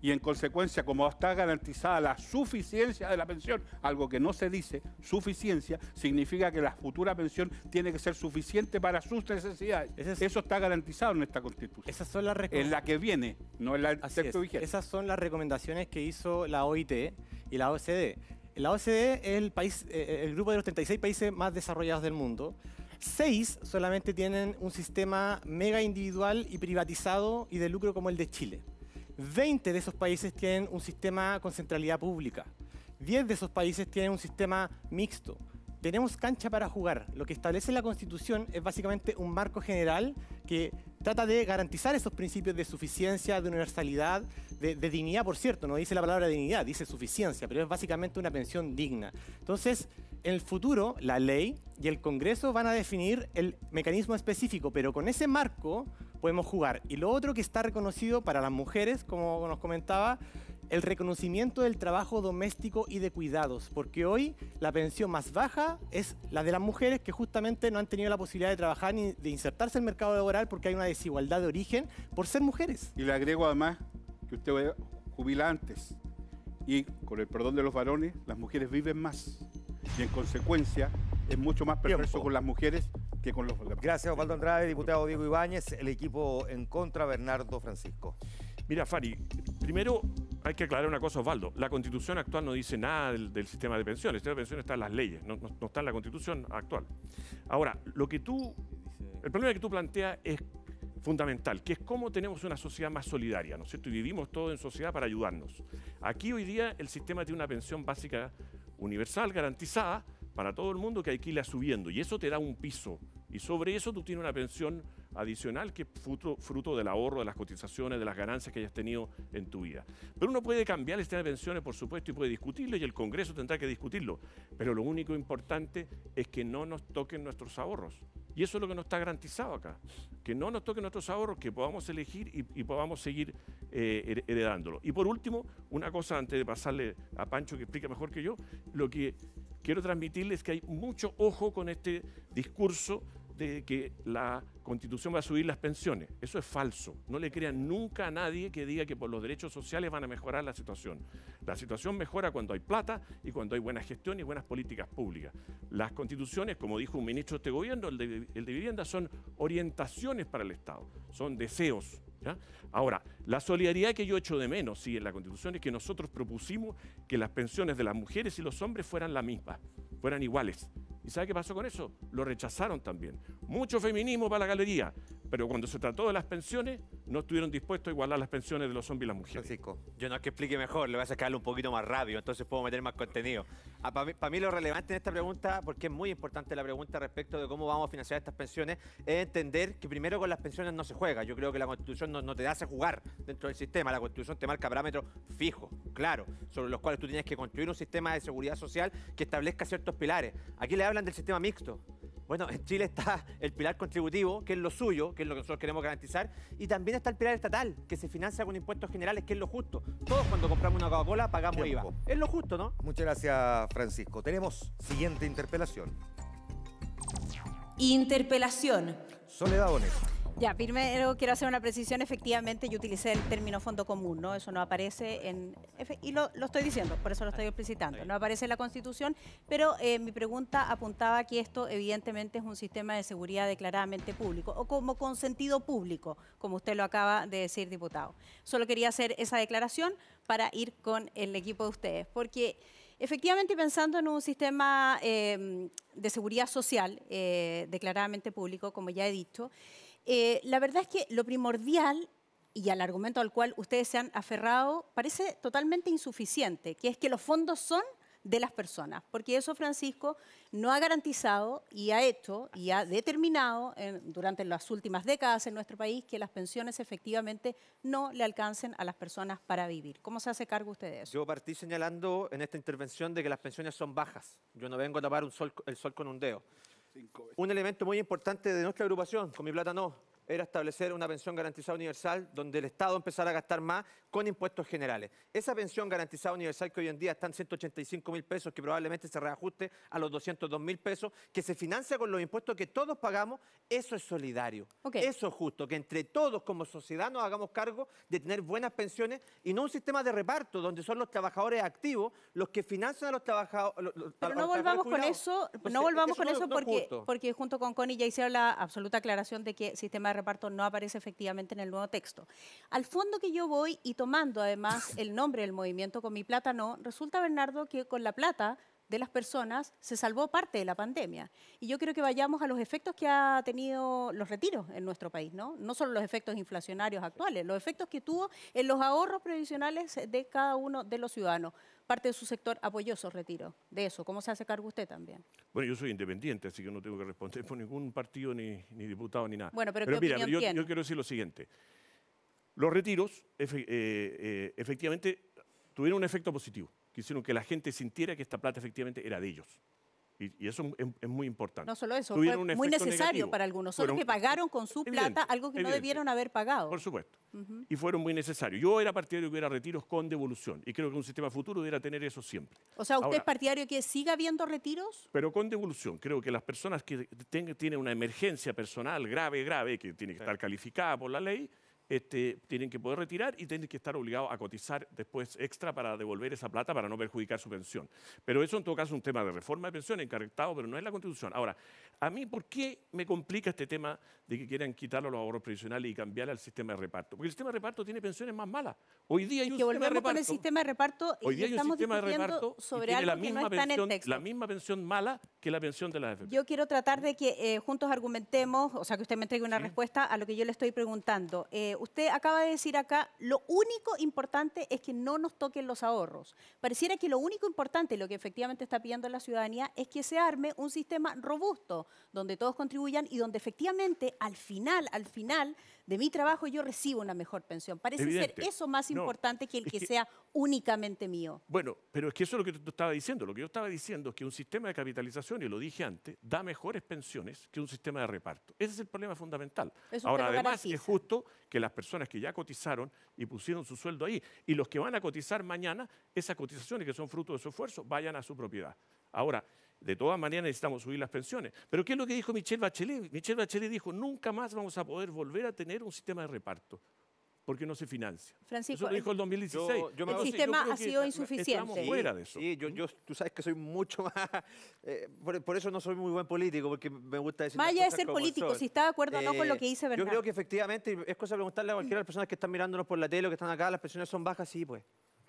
Y en consecuencia, como está garantizada la suficiencia de la pensión, algo que no se dice, suficiencia, significa que la futura pensión tiene que ser suficiente para sus necesidades. Eso está garantizado en esta constitución. Esas son las En la que viene, no en la texto vigente. Esas son las recomendaciones que hizo la OIT y la OCDE. La OCDE es el, país, eh, el grupo de los 36 países más desarrollados del mundo. Seis solamente tienen un sistema mega individual y privatizado y de lucro como el de Chile. 20 de esos países tienen un sistema con centralidad pública. 10 de esos países tienen un sistema mixto. Tenemos cancha para jugar. Lo que establece la Constitución es básicamente un marco general que trata de garantizar esos principios de suficiencia, de universalidad, de, de dignidad, por cierto. No dice la palabra dignidad, dice suficiencia, pero es básicamente una pensión digna. Entonces, en el futuro, la ley y el Congreso van a definir el mecanismo específico, pero con ese marco podemos jugar. Y lo otro que está reconocido para las mujeres, como nos comentaba, el reconocimiento del trabajo doméstico y de cuidados, porque hoy la pensión más baja es la de las mujeres que justamente no han tenido la posibilidad de trabajar ni de insertarse en el mercado laboral porque hay una desigualdad de origen por ser mujeres. Y le agrego además que usted jubila antes. Y con el perdón de los varones, las mujeres viven más. Y en consecuencia es mucho más perverso con las mujeres que con los demás. Gracias, Osvaldo Andrade, diputado Diego Ibáñez, el equipo en contra, Bernardo Francisco. Mira, Fari, primero hay que aclarar una cosa, Osvaldo. La constitución actual no dice nada del, sistema de pensiones. El sistema de pensiones está en las leyes, no está en la constitución actual. Ahora, lo que tú. El problema que tú planteas es fundamental, que es cómo tenemos una sociedad más solidaria, ¿no es cierto? Y vivimos todos en sociedad para ayudarnos. Aquí hoy día el sistema tiene una pensión básica universal, garantizada, para todo el mundo que hay que irla subiendo. Y eso te da un piso. Y sobre eso tú tienes una pensión adicional que es fruto, del ahorro, de las cotizaciones, de las ganancias que hayas tenido en tu vida. Pero uno puede cambiar el sistema de pensiones, por supuesto, y puede discutirlo, y el Congreso tendrá que discutirlo. Pero lo único importante es que no nos toquen nuestros ahorros. Y eso es lo que nos está garantizado acá. Que no nos toquen nuestros ahorros, que podamos elegir y, podamos seguir eh, her- heredándolo. Y por último, una cosa antes de pasarle a Pancho que explica mejor que yo, lo que quiero transmitirles es que hay mucho ojo con este discurso que la constitución va a subir las pensiones. Eso es falso. No le crean nunca a nadie que diga que por los derechos sociales van a mejorar la situación. La situación mejora cuando hay plata y cuando hay buena gestión y buenas políticas públicas. Las constituciones, como dijo un ministro de este gobierno, el de, vivienda, son orientaciones para el Estado, son deseos. Ahora, la solidaridad que yo echo de menos, sí, en la Constitución es que nosotros propusimos que las pensiones de las mujeres y los hombres fueran las mismas, fueran iguales. ¿Y sabe qué pasó con eso? Lo rechazaron también. Mucho feminismo para la galería, pero cuando se trató de las pensiones, no estuvieron dispuestos a igualar las pensiones de los hombres y las mujeres. Yo no es que explique mejor, le voy a sacarlo un poquito más rápido, entonces puedo meter más contenido. Para mí, pa' mí lo relevante en esta pregunta, porque es muy importante la pregunta respecto de cómo vamos a financiar estas pensiones, es entender que primero con las pensiones no se juega. Yo creo que la Constitución no, no te hace jugar dentro del sistema, la Constitución te marca parámetros fijos, claros, sobre los cuales tú tienes que construir un sistema de seguridad social que establezca ciertos pilares. Aquí le hablan del sistema mixto. Bueno, en Chile está el pilar contributivo, que es lo suyo, que es lo que nosotros queremos garantizar, y también está el pilar estatal, que se financia con impuestos generales, que es lo justo. Todos cuando compramos una Coca-Cola pagamos IVA. Es lo justo, ¿no? Muchas gracias, Francisco. Tenemos siguiente interpelación. Interpelación. Soledad Bonet. Ya, primero quiero hacer una precisión. Efectivamente, yo utilicé el término fondo común, ¿no? Eso no aparece en. Y lo, lo estoy diciendo, por eso lo estoy explicitando. No aparece en la Constitución, pero eh, mi pregunta apuntaba que esto, evidentemente, es un sistema de seguridad declaradamente público o como con sentido público, como usted lo acaba de decir, diputado. Solo quería hacer esa declaración para ir con el equipo de ustedes, porque. Efectivamente, pensando en un sistema eh, de seguridad social eh, declaradamente público, como ya he dicho, eh, la verdad es que lo primordial y al argumento al cual ustedes se han aferrado parece totalmente insuficiente, que es que los fondos son de las personas, porque eso Francisco no ha garantizado y ha hecho y ha determinado en- durante las últimas décadas en nuestro país que las pensiones efectivamente no le alcancen a las personas para vivir. ¿Cómo se hace cargo usted de eso? Yo partí señalando en esta intervención de que las pensiones son bajas. Yo no vengo a tapar un sol- el sol con un dedo. Un elemento muy importante de nuestra agrupación, con mi plata no, era establecer una pensión garantizada universal donde el Estado empezara a gastar más con impuestos generales. Esa pensión garantizada universal que hoy en día está en 185 mil pesos, que probablemente se reajuste a los 202 mil pesos, que se financia con los impuestos que todos pagamos, eso es solidario. Eso es justo, que entre todos como sociedad nos hagamos cargo de tener buenas pensiones y no un sistema de reparto donde son los trabajadores activos los que financian a los trabajadores. Pero no volvamos con eso, no volvamos con eso porque, porque porque junto con Connie ya hicieron la absoluta aclaración de que sistema de reparto no aparece efectivamente en el nuevo texto. Al fondo que yo voy y tomando además el nombre del movimiento con mi plata no, resulta Bernardo que con la plata de las personas se salvó parte de la pandemia. Y yo creo que vayamos a los efectos que ha tenido los retiros en nuestro país, ¿no? No solo los efectos inflacionarios actuales, los efectos que tuvo en los ahorros previsionales de cada uno de los ciudadanos. Parte de su sector apoyó esos retiros. De eso, ¿cómo se hace cargo usted también? Bueno, yo soy independiente, así que no tengo que responder por ningún partido, ni, ni diputado, ni nada. Bueno, pero ¿qué mira, opinión yo, tiene? yo quiero decir lo siguiente. Los retiros, efe- eh, eh, efectivamente, tuvieron un efecto positivo, que hicieron que la gente sintiera que esta plata efectivamente era de ellos. Y, y eso es, es muy importante. No solo eso, Tuvieron fue muy necesario negativo. para algunos, solo Fueron- que pagaron con su Evidente, plata algo que no evidente. debieron haber pagado. Por supuesto. Ujú. Y fueron muy necesarios. Yo era partidario de que hubiera retiros con devolución. Y creo que un sistema futuro debiera tener eso siempre. O sea, ¿usted Ahora, es partidario que siga habiendo retiros? pero con devolución. Creo que las personas que ten- tienen una emergencia personal grave, grave, que tiene que estar calificada por la ley, este, tienen que poder retirar y tienen que estar obligados a cotizar después extra para devolver esa plata para no perjudicar su pensión. Pero eso en todo caso es un tema de reforma de pensión encarretado, pero no es la Constitución. Ahora, a mí, ¿por qué me complica este tema de que quieran quitarlo a los ahorros previsionales y cambiar al sistema de reparto? Porque el sistema de reparto tiene pensiones más malas. Hoy día hay un que sistema de volvemos con el reparto. sistema de reparto Hoy día hay un sistema de reparto sobre tiene la algo que no misma, está en el pensión, texto. la misma pensión mala que la pensión de la AFP. Yo quiero tratar de que eh, juntos argumentemos, o sea, que usted me entregue una respuesta a lo que yo le estoy preguntando. Eh, usted acaba de decir acá, lo único importante es que no nos toquen los ahorros. Pareciera que lo único importante, lo que efectivamente está pidiendo la ciudadanía, es que se arme un sistema robusto, donde todos contribuyan y donde efectivamente al final, al final de mi trabajo yo recibo una mejor pensión. Parece Evidente. ser eso más No, importante que el que, que- sea únicamente mío. Bueno, pero es que eso es lo que tú estabas diciendo. Lo que yo estaba diciendo es que un sistema de capitalización, y lo dije antes, da mejores pensiones que un sistema de reparto. Ese es el problema fundamental. Eso Ahora, además, garantiza. es justo que las personas que ya cotizaron y pusieron su sueldo ahí, y los que van a cotizar mañana, esas cotizaciones que son fruto de su esfuerzo, vayan a su propiedad. Ahora, de todas maneras necesitamos subir las pensiones. Pero ¿qué es lo que dijo Michelle Bachelet? Michelle Bachelet dijo, nunca más vamos a poder volver a tener un sistema de reparto, porque no se financia. Francisco, eso lo dijo el 2016. Yo- yo me el sistema creo ha sido insuficiente. Estamos fuera de eso. Sí, yo, yo, tú sabes que soy mucho más... eh, por, por eso no soy muy buen político, porque me gusta decir de cosas ser como político, son. si está de acuerdo o no con lo Eh, que dice Yo Bernardo. creo que efectivamente, es cosa de preguntarle a cualquiera de las personas que están mirándonos por la tele o que están acá, las pensiones son bajas, sí, pues,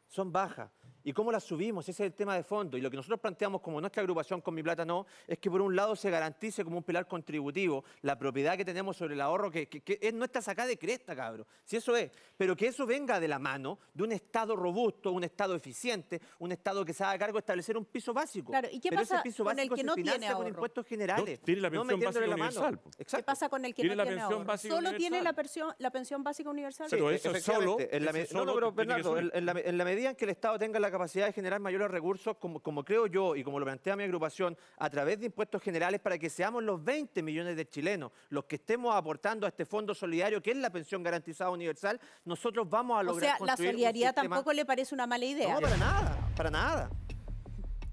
son bajas. ¿Y cómo las subimos? Ese es el tema de fondo. Y lo que nosotros planteamos como nuestra agrupación con Mi Plata No, es que por un lado se garantice como un pilar contributivo la propiedad que tenemos sobre el ahorro, que, que- que es nuestra sacada de cresta, cabro. Si eso es. Pero que eso venga de la mano de un Estado robusto, un Estado eficiente, un Estado que se haga cargo de establecer un piso básico. Claro, ¿y qué Pero pasa ese piso con el que se no tiene financia con ahorro? impuestos generales. No, tiene la pensión metiéndole básica la mano. universal, po. ¿Qué pasa con el que Tiene no la tiene pensión ahorro? básica ¿Solo tiene la pensión, la pensión básica universal? Pero Sí, eso solo- en la eso me- es no, no, solo pero Bernardo, en la, en la medida en que el Estado tenga la capacidad de generar mayores recursos, como, como creo yo y como lo plantea mi agrupación, a través de impuestos generales para que seamos los 20 millones de chilenos los que estemos aportando a este fondo solidario, que es la pensión garantizada universal, nosotros vamos a O lograr sea, la construir un solidaridad sistema- tampoco le parece una mala idea. No, para nada, para nada.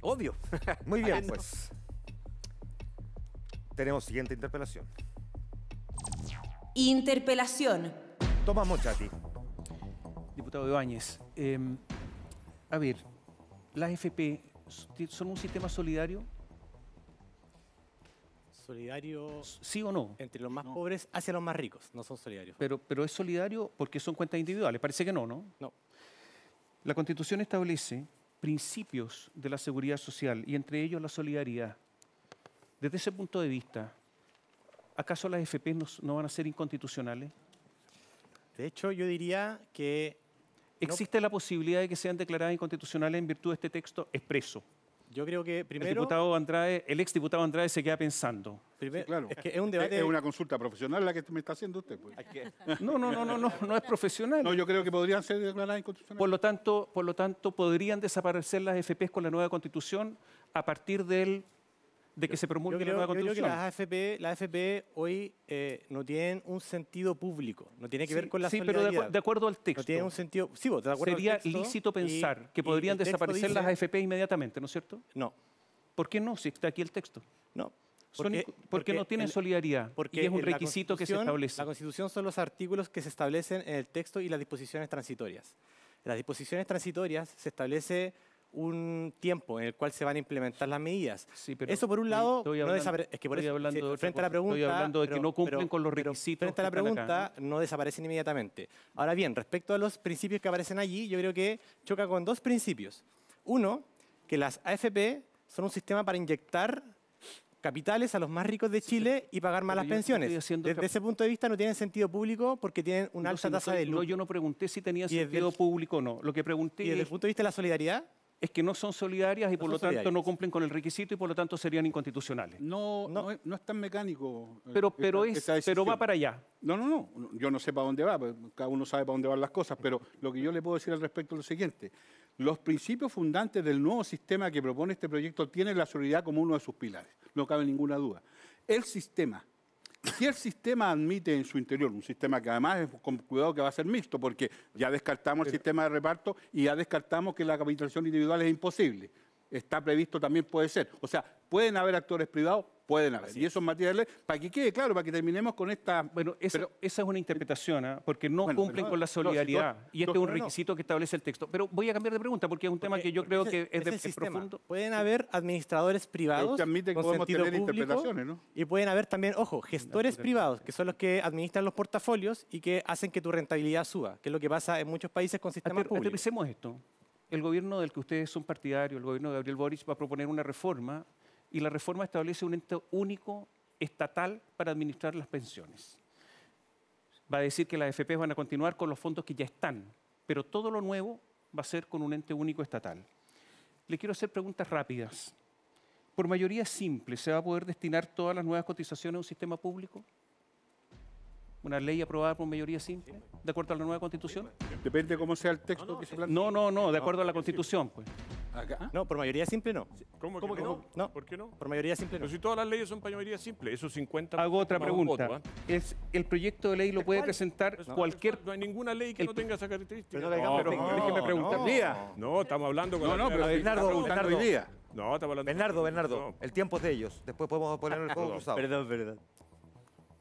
Obvio. Muy bien, pues. Tenemos siguiente interpelación. Interpelación. Tomás Mochati. Diputado Ibáñez, eh, a ver, ¿las FP son un sistema solidario? Solidario ¿Sí o no? entre los más pobres hacia los más ricos, no son solidarios. Pero, pero es solidario porque son cuentas individuales. Parece que no, ¿no? No. La Constitución establece principios de la seguridad social y entre ellos la solidaridad. Desde ese punto de vista, ¿acaso las FP no, no van a ser inconstitucionales? De hecho, yo diría que ¿Existe la posibilidad de que sean declaradas inconstitucionales en virtud de este texto expreso? yo creo que El primero, diputado Andrade, el exdiputado Andrade se queda pensando. primer- claro. es que es un Es, debate es una consulta profesional la que me está haciendo usted. pues. No, no, no, no, no, no es profesional. No, yo creo que podrían ser declaradas inconstitucionales. Por lo tanto, por lo tanto, podrían desaparecer las FPs con la nueva constitución a partir del, de que se Yo promulgue creo, la nueva yo creo que constitución. las AFP, las AFP hoy eh, no tienen un sentido público, no tiene que ver Sí, con la sí, pero de, de acuerdo al texto. No tiene un sentido. Sí, vos, de acuerdo al Sería texto, lícito y- pensar que y podrían el texto desaparecer las dice- AFP inmediatamente, ¿no es cierto? No, ¿Por qué no? Si está aquí el texto. no. Son inco- porque, no tienen el- solidaridad. Porque y es un requisito que se Constitución- establece. La Constitución son los artículos que se establecen en el texto y las disposiciones transitorias. En las disposiciones transitorias se establece un tiempo en el cual se van a implementar las medidas. Sí, pero eso por un lado estoy no hablando- desapare- es que por estoy eso hablando sí, de frente a la pregunta Estoy hablando de que pero- no cumplen pero- con los requisitos frente a la pregunta acá, no desaparecen inmediatamente. Ahora bien, respecto a los principios que aparecen allí, yo creo que choca con dos principios. Uno, que las AFP son un sistema para inyectar capitales a los más ricos de Chile y pagar malas no pensiones. Desde ese punto de vista no tienen sentido público porque tienen una No, alta si no tasa de no, lucro. yo no pregunté si tenía Y sentido el- público o no. Lo que pregunté Y desde el es, punto de vista de la solidaridad, es que no son solidarias y No por lo tanto no cumplen con el requisito y por lo tanto serían inconstitucionales. No, no. es, no es tan mecánico. eh, Pero, pero, esta- es, esta pero va para allá. No, no, no. Yo no sé para dónde va, pues, cada uno sabe para dónde van las cosas, pero lo que yo le puedo decir al respecto es lo siguiente. Los principios fundantes del nuevo sistema que propone este proyecto tienen la solidaridad como uno de sus pilares, no cabe ninguna duda. El sistema, si el sistema admite en su interior, un sistema que además es con cuidado que va a ser mixto, porque ya descartamos el sistema de reparto y ya descartamos que la capitalización individual es imposible. Está previsto también puede ser. O sea, pueden haber actores privados, pueden haber. Y eso es materia de ley, para que quede claro, para que terminemos con esta... Bueno, esa, Pero- esa es una interpretación, ¿ah? porque no Bueno, cumplen con la no, si to- solidaridad. y este es un no. requisito que establece el texto. Pero voy a cambiar de pregunta porque es un tema Porque- que yo creo ese- que es, de, es profundo. Pueden haber administradores privados usted admite que con podemos sentido tener público interpretaciones, ¿no? y pueden haber también, ojo, gestores privados, que son los que administran los portafolios y que hacen que tu rentabilidad suba, que es lo que pasa en muchos países con sistemas Ater- públicos. Aterricemos esto. El gobierno del que ustedes son partidarios, el gobierno de Gabriel Boric, va a proponer una reforma y la reforma establece un ente único estatal para administrar las pensiones. Va a decir que las FP van a continuar con los fondos que ya están, pero todo lo nuevo va a ser con un ente único estatal. Le quiero hacer preguntas rápidas. ¿Por mayoría simple se va a poder destinar todas las nuevas cotizaciones a un sistema público? Una ley aprobada por mayoría simple, de acuerdo a la nueva constitución. Depende cómo sea el texto que se plantea. No, no, no, de acuerdo a la constitución, pues. Acá. No, por mayoría simple no. ¿Cómo, ¿Cómo que no? no? ¿Por qué no? Por mayoría simple no. Pero si todas las leyes son para mayoría simple, esos 50 Hago otra pregunta. voto, ¿ah? Es, ¿El proyecto de ley lo puede presentar No, cualquier... No hay ninguna ley que el- no tenga esa característica. Pero no pero no, déjeme preguntar. no. Día. No, estamos hablando con No, no, pero Bernardo, Bernardo. hoy día. No, estamos hablando. Bernardo, Bernardo, el tiempo es de ellos. Después podemos poner el juego cruzado. Perdón, perdón.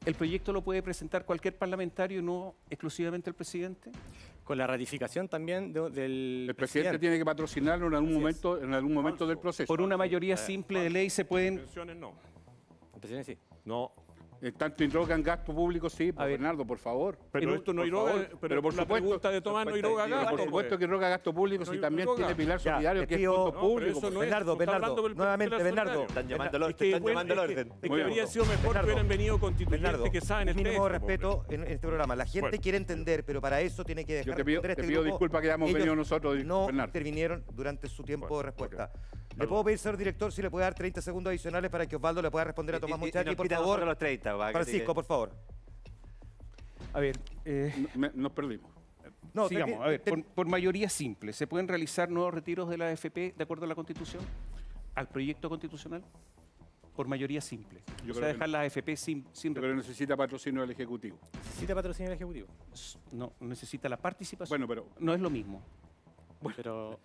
¿El proyecto lo puede presentar cualquier parlamentario y no exclusivamente el presidente? Con la ratificación también de- del El presidente tiene que patrocinarlo en algún momento, en algún momento del proceso. Por una mayoría simple de ley se pueden... No. Pensiones sí. No. En tanto en gasto público, sí, pues, Bernardo, por favor. Pero esto no por iroga- favor. pero por la supuesto, pregunta de Tomás no pero gasto, Por supuesto pues. que iroga gasto público, No si también iroga. tiene pilar Ya, solidario, te que es pido- fondo No, público. pero eso pues. no es- Bernardo, hablando Bernardo, del nuevamente, pilar Bernardo. Están llamando al Es que, están llamando al es que- orden. Es que habría sido mejor que hubieran venido constituyentes que saben el mínimo texto, respeto pues. en, este programa. La gente quiere entender, pero para eso tiene que dejar Yo te pido- te este pido disculpas que hayamos venido nosotros, No Bernardo. intervinieron durante su tiempo de respuesta. Le puedo pedir, señor director, si le puede dar 30 segundos adicionales para que Osvaldo le pueda responder a Tomás y- y Muchati, nos por favor. los 30, va, que Francisco, por favor. A ver, eh, Nos perdimos. No, sigamos. te- A ver, te- por, por mayoría simple, ¿se pueden realizar nuevos retiros de la AFP de acuerdo a la Constitución? ¿Al proyecto constitucional? Por mayoría simple. Yo o sea, dejar no. la AFP sin, sin Pero necesita patrocinio del Ejecutivo. ¿Necesita patrocinio del Ejecutivo? No, necesita la participación. Bueno, pero No es lo mismo. Pero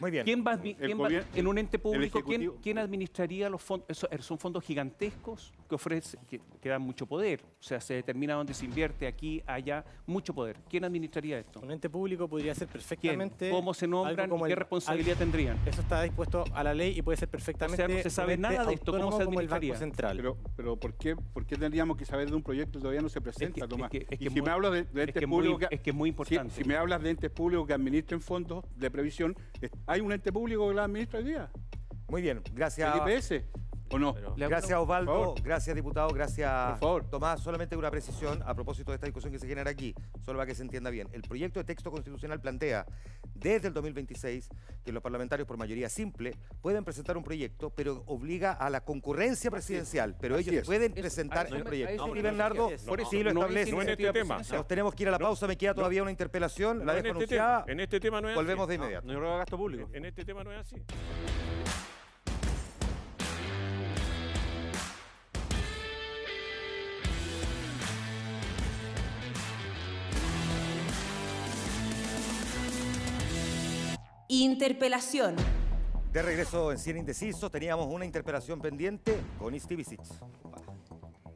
Muy bien. ¿Quién va, quién va- en un ente público, ¿quién, administraría los fondos? Eso- er, son fondos gigantescos que ofrecen, que, que dan mucho poder. O sea, se determina dónde se invierte, aquí, allá, mucho poder. ¿Quién administraría esto? un ente público podría ser ¿Quién? perfectamente. ¿Cómo se nombran como y qué el- responsabilidad al- tendrían? Eso está dispuesto a la ley y puede ser perfectamente. no se sabe nada de esto, ¿cómo se como el Banco administraría? Central. Pero, pero ¿por, qué, ¿por qué tendríamos que saber de un proyecto que todavía no se presenta, que- Tomás? es que- es y que si muy- me hablas de, de es entes que muy- públicos es que es muy si- importante. Si, me hablas de entes públicos que administren fondos de previsión, ¿hay un ente público que la administra hoy día? Muy bien, gracias. ¿El IPS? ¿O no? Gracias Osvaldo, gracias diputado, gracias Por favor. Tomás. Solamente una precisión a propósito de esta discusión que se genera aquí, solo para que se entienda bien. El proyecto de texto constitucional plantea desde el 2026 que los parlamentarios por mayoría simple pueden presentar un proyecto, pero obliga a la concurrencia presidencial. Pero Así ellos es. pueden presentar el proyecto. y Bernardo, por No, eso sí lo no es establece. No en este tema. Nos tenemos que ir a la pausa, me queda todavía una interpelación, la No, en dejo este en este tema no es Volvemos así. de inmediato. No iroga gasto público. En este tema no es así. Interpelación. De regreso en 100 Indecisos, teníamos una interpelación pendiente con Isti Visits.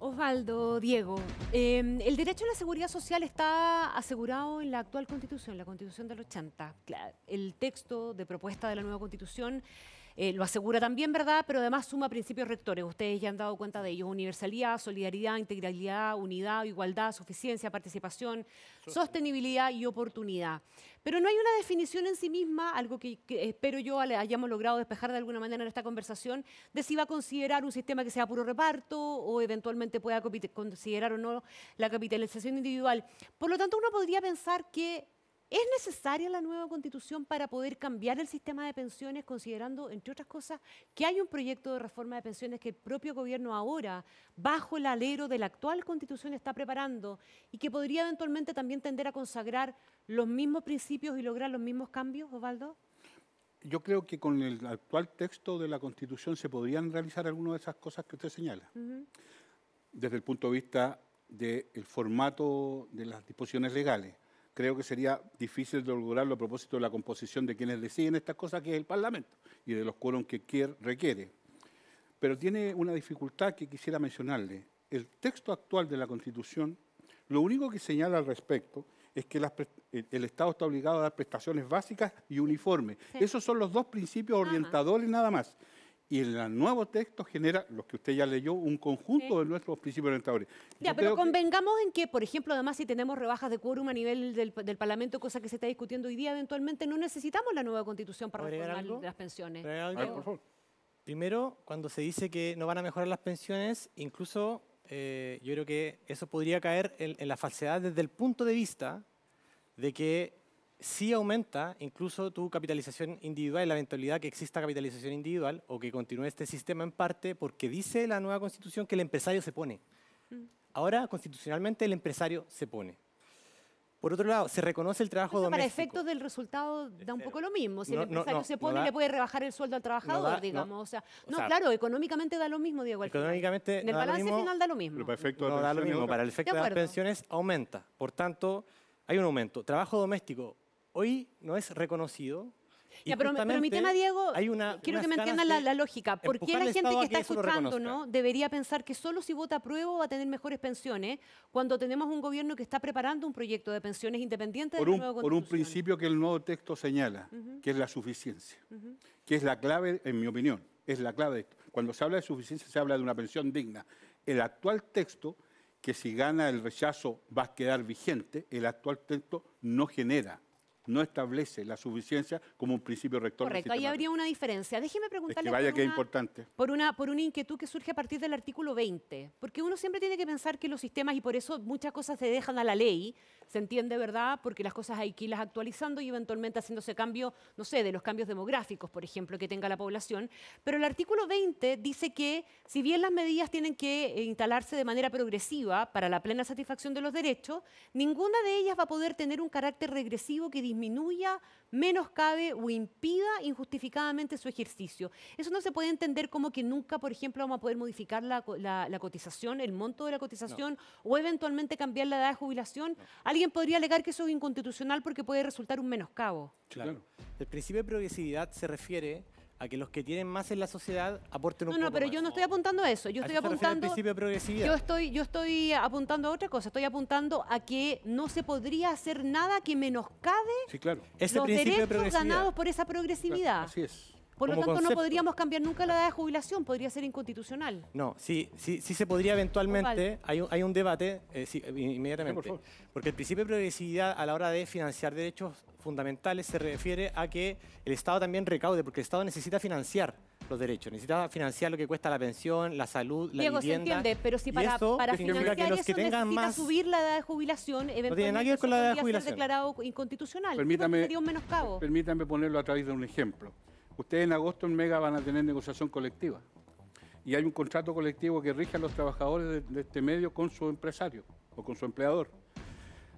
Osvaldo, Diego, eh, el derecho a la seguridad social está asegurado en la actual constitución, la constitución del 80. Cla- El texto de propuesta de la nueva constitución eh, lo asegura también, ¿verdad? Pero además suma principios rectores. Ustedes ya han dado cuenta de ellos. Universalidad, solidaridad, integralidad, unidad, igualdad, suficiencia, participación, sostenibilidad y oportunidad. Pero no hay una definición en sí misma, algo que, que espero yo hayamos logrado despejar de alguna manera en esta conversación, de si va a considerar un sistema que sea puro reparto o eventualmente pueda considerar o no la capitalización individual. Por lo tanto, uno podría pensar que ¿Es necesaria la nueva constitución para poder cambiar el sistema de pensiones, considerando, entre otras cosas, que hay un proyecto de reforma de pensiones que el propio gobierno ahora, bajo el alero de la actual constitución, está preparando y que podría eventualmente también tender a consagrar los mismos principios y lograr los mismos cambios, Osvaldo? Yo creo que con el actual texto de la Constitución se podrían realizar algunas de esas cosas que usted señala. Desde el punto de vista del formato de las disposiciones legales. Creo que sería difícil de lograrlo a propósito de la composición de quienes deciden estas cosas, que es el Parlamento, y de los quórum que quier- requiere. Pero tiene una dificultad que quisiera mencionarle. El texto actual de la Constitución, lo único que señala al respecto es que las el el Estado está obligado a dar prestaciones básicas y uniformes. Sí. Esos son los dos principios Nada más. orientadores nada más. Y el nuevo texto genera, los que usted ya leyó, un conjunto Sí. de nuestros principios orientadores. Ya, Yo pero que- convengamos en que, por ejemplo, además si tenemos rebajas de quórum a nivel del, del Parlamento, cosa que se está discutiendo hoy día, eventualmente no necesitamos la nueva constitución para ¿Puedo agregar reformar algo? las pensiones. Primero, cuando se dice que no van a mejorar las pensiones, incluso eh, yo creo que eso podría caer en, en la falsedad desde el punto de vista de que sí aumenta incluso tu capitalización individual, la eventualidad que exista capitalización individual o que continúe este sistema en parte porque dice la nueva constitución que el empresario se pone. Ahora, constitucionalmente, el empresario se pone. Por otro lado, se reconoce el trabajo Para doméstico. efectos del resultado da un poco lo mismo. Si No, el empresario no, se pone, da- le puede rebajar el sueldo al trabajador, da- no. digamos. O sea, O no, sea, claro, económicamente da lo mismo, Diego. Económicamente En el no da lo balance mismo, final da lo mismo. Pero para efectos de no da lo y mismo. Para el efecto De de, las pensiones aumenta. Por tanto, hay un aumento. Trabajo doméstico hoy no es reconocido. y Ya, pero, pero mi tema, Diego, hay una- quiero que me entiendan la, lógica. ¿Por qué la gente que a que está escuchando? ¿no? debería pensar que solo si vota apruebo va a tener mejores pensiones cuando tenemos un gobierno que está preparando un proyecto de pensiones independiente Por de la un, nueva por un principio que el nuevo texto señala, que es la suficiencia, que es la clave, en mi opinión, es la clave de esto. Cuando se habla de suficiencia se habla de una pensión digna. El actual texto, que si gana el rechazo va a quedar vigente, el actual texto no genera, no establece la suficiencia como un principio rector Correcto, ahí habría una diferencia. Déjeme Es preguntarle que vaya por que es una- importante. por una, por una inquietud que surge a partir del artículo 20, porque uno siempre tiene que pensar que los sistemas, y por eso muchas cosas se dejan a la ley, se entiende, ¿verdad? Porque las cosas hay que irlas actualizando y eventualmente haciéndose cambio, no sé, de los cambios demográficos, por ejemplo, que tenga la población. Pero el artículo 20 dice que si bien las medidas tienen que eh, instalarse de manera progresiva para la plena satisfacción de los derechos, ninguna de ellas va a poder tener un carácter regresivo que disminuya, menoscabe o impida injustificadamente su ejercicio. Eso no se puede entender como que nunca, por ejemplo, vamos a poder modificar la- la cotización, el monto de la cotización o eventualmente cambiar la edad de jubilación. Alguien podría alegar que eso es inconstitucional porque puede resultar un menoscabo. Claro. El principio de progresividad se refiere a que los que tienen más en la sociedad aporten un No, no, poco pero más. yo no estoy apuntando a eso. Yo ¿A estoy apuntando. principio de progresividad? Yo estoy, yo estoy apuntando a otra cosa. Estoy apuntando a que no se podría hacer nada que menoscabe Sí, claro. Ese los de derechos ganados por esa progresividad. Así es. Por lo tanto, no podríamos cambiar nunca la edad de jubilación. Podría ser inconstitucional. No, sí, sí, sí se podría eventualmente, hay un, hay un debate eh, sí, eh, inmediatamente, Sí, por porque el principio de progresividad a la hora de financiar derechos fundamentales se refiere a que el Estado también recaude, porque el Estado necesita financiar los derechos, necesita financiar lo que cuesta la pensión, la salud, la Diego, se entiende, pero si para, eso financiar que los eso que tengan necesita más subir la edad de jubilación, eventualmente tiene nada que ver con eso la edad de podría jubilación. ser declarado inconstitucional. Permítame, Eso sería un menoscabo. permítame ponerlo a través de un ejemplo. Ustedes en agosto en Mega van a tener negociación colectiva. Y hay un contrato colectivo que rige a los trabajadores de, de este medio con su empresario o con su empleador.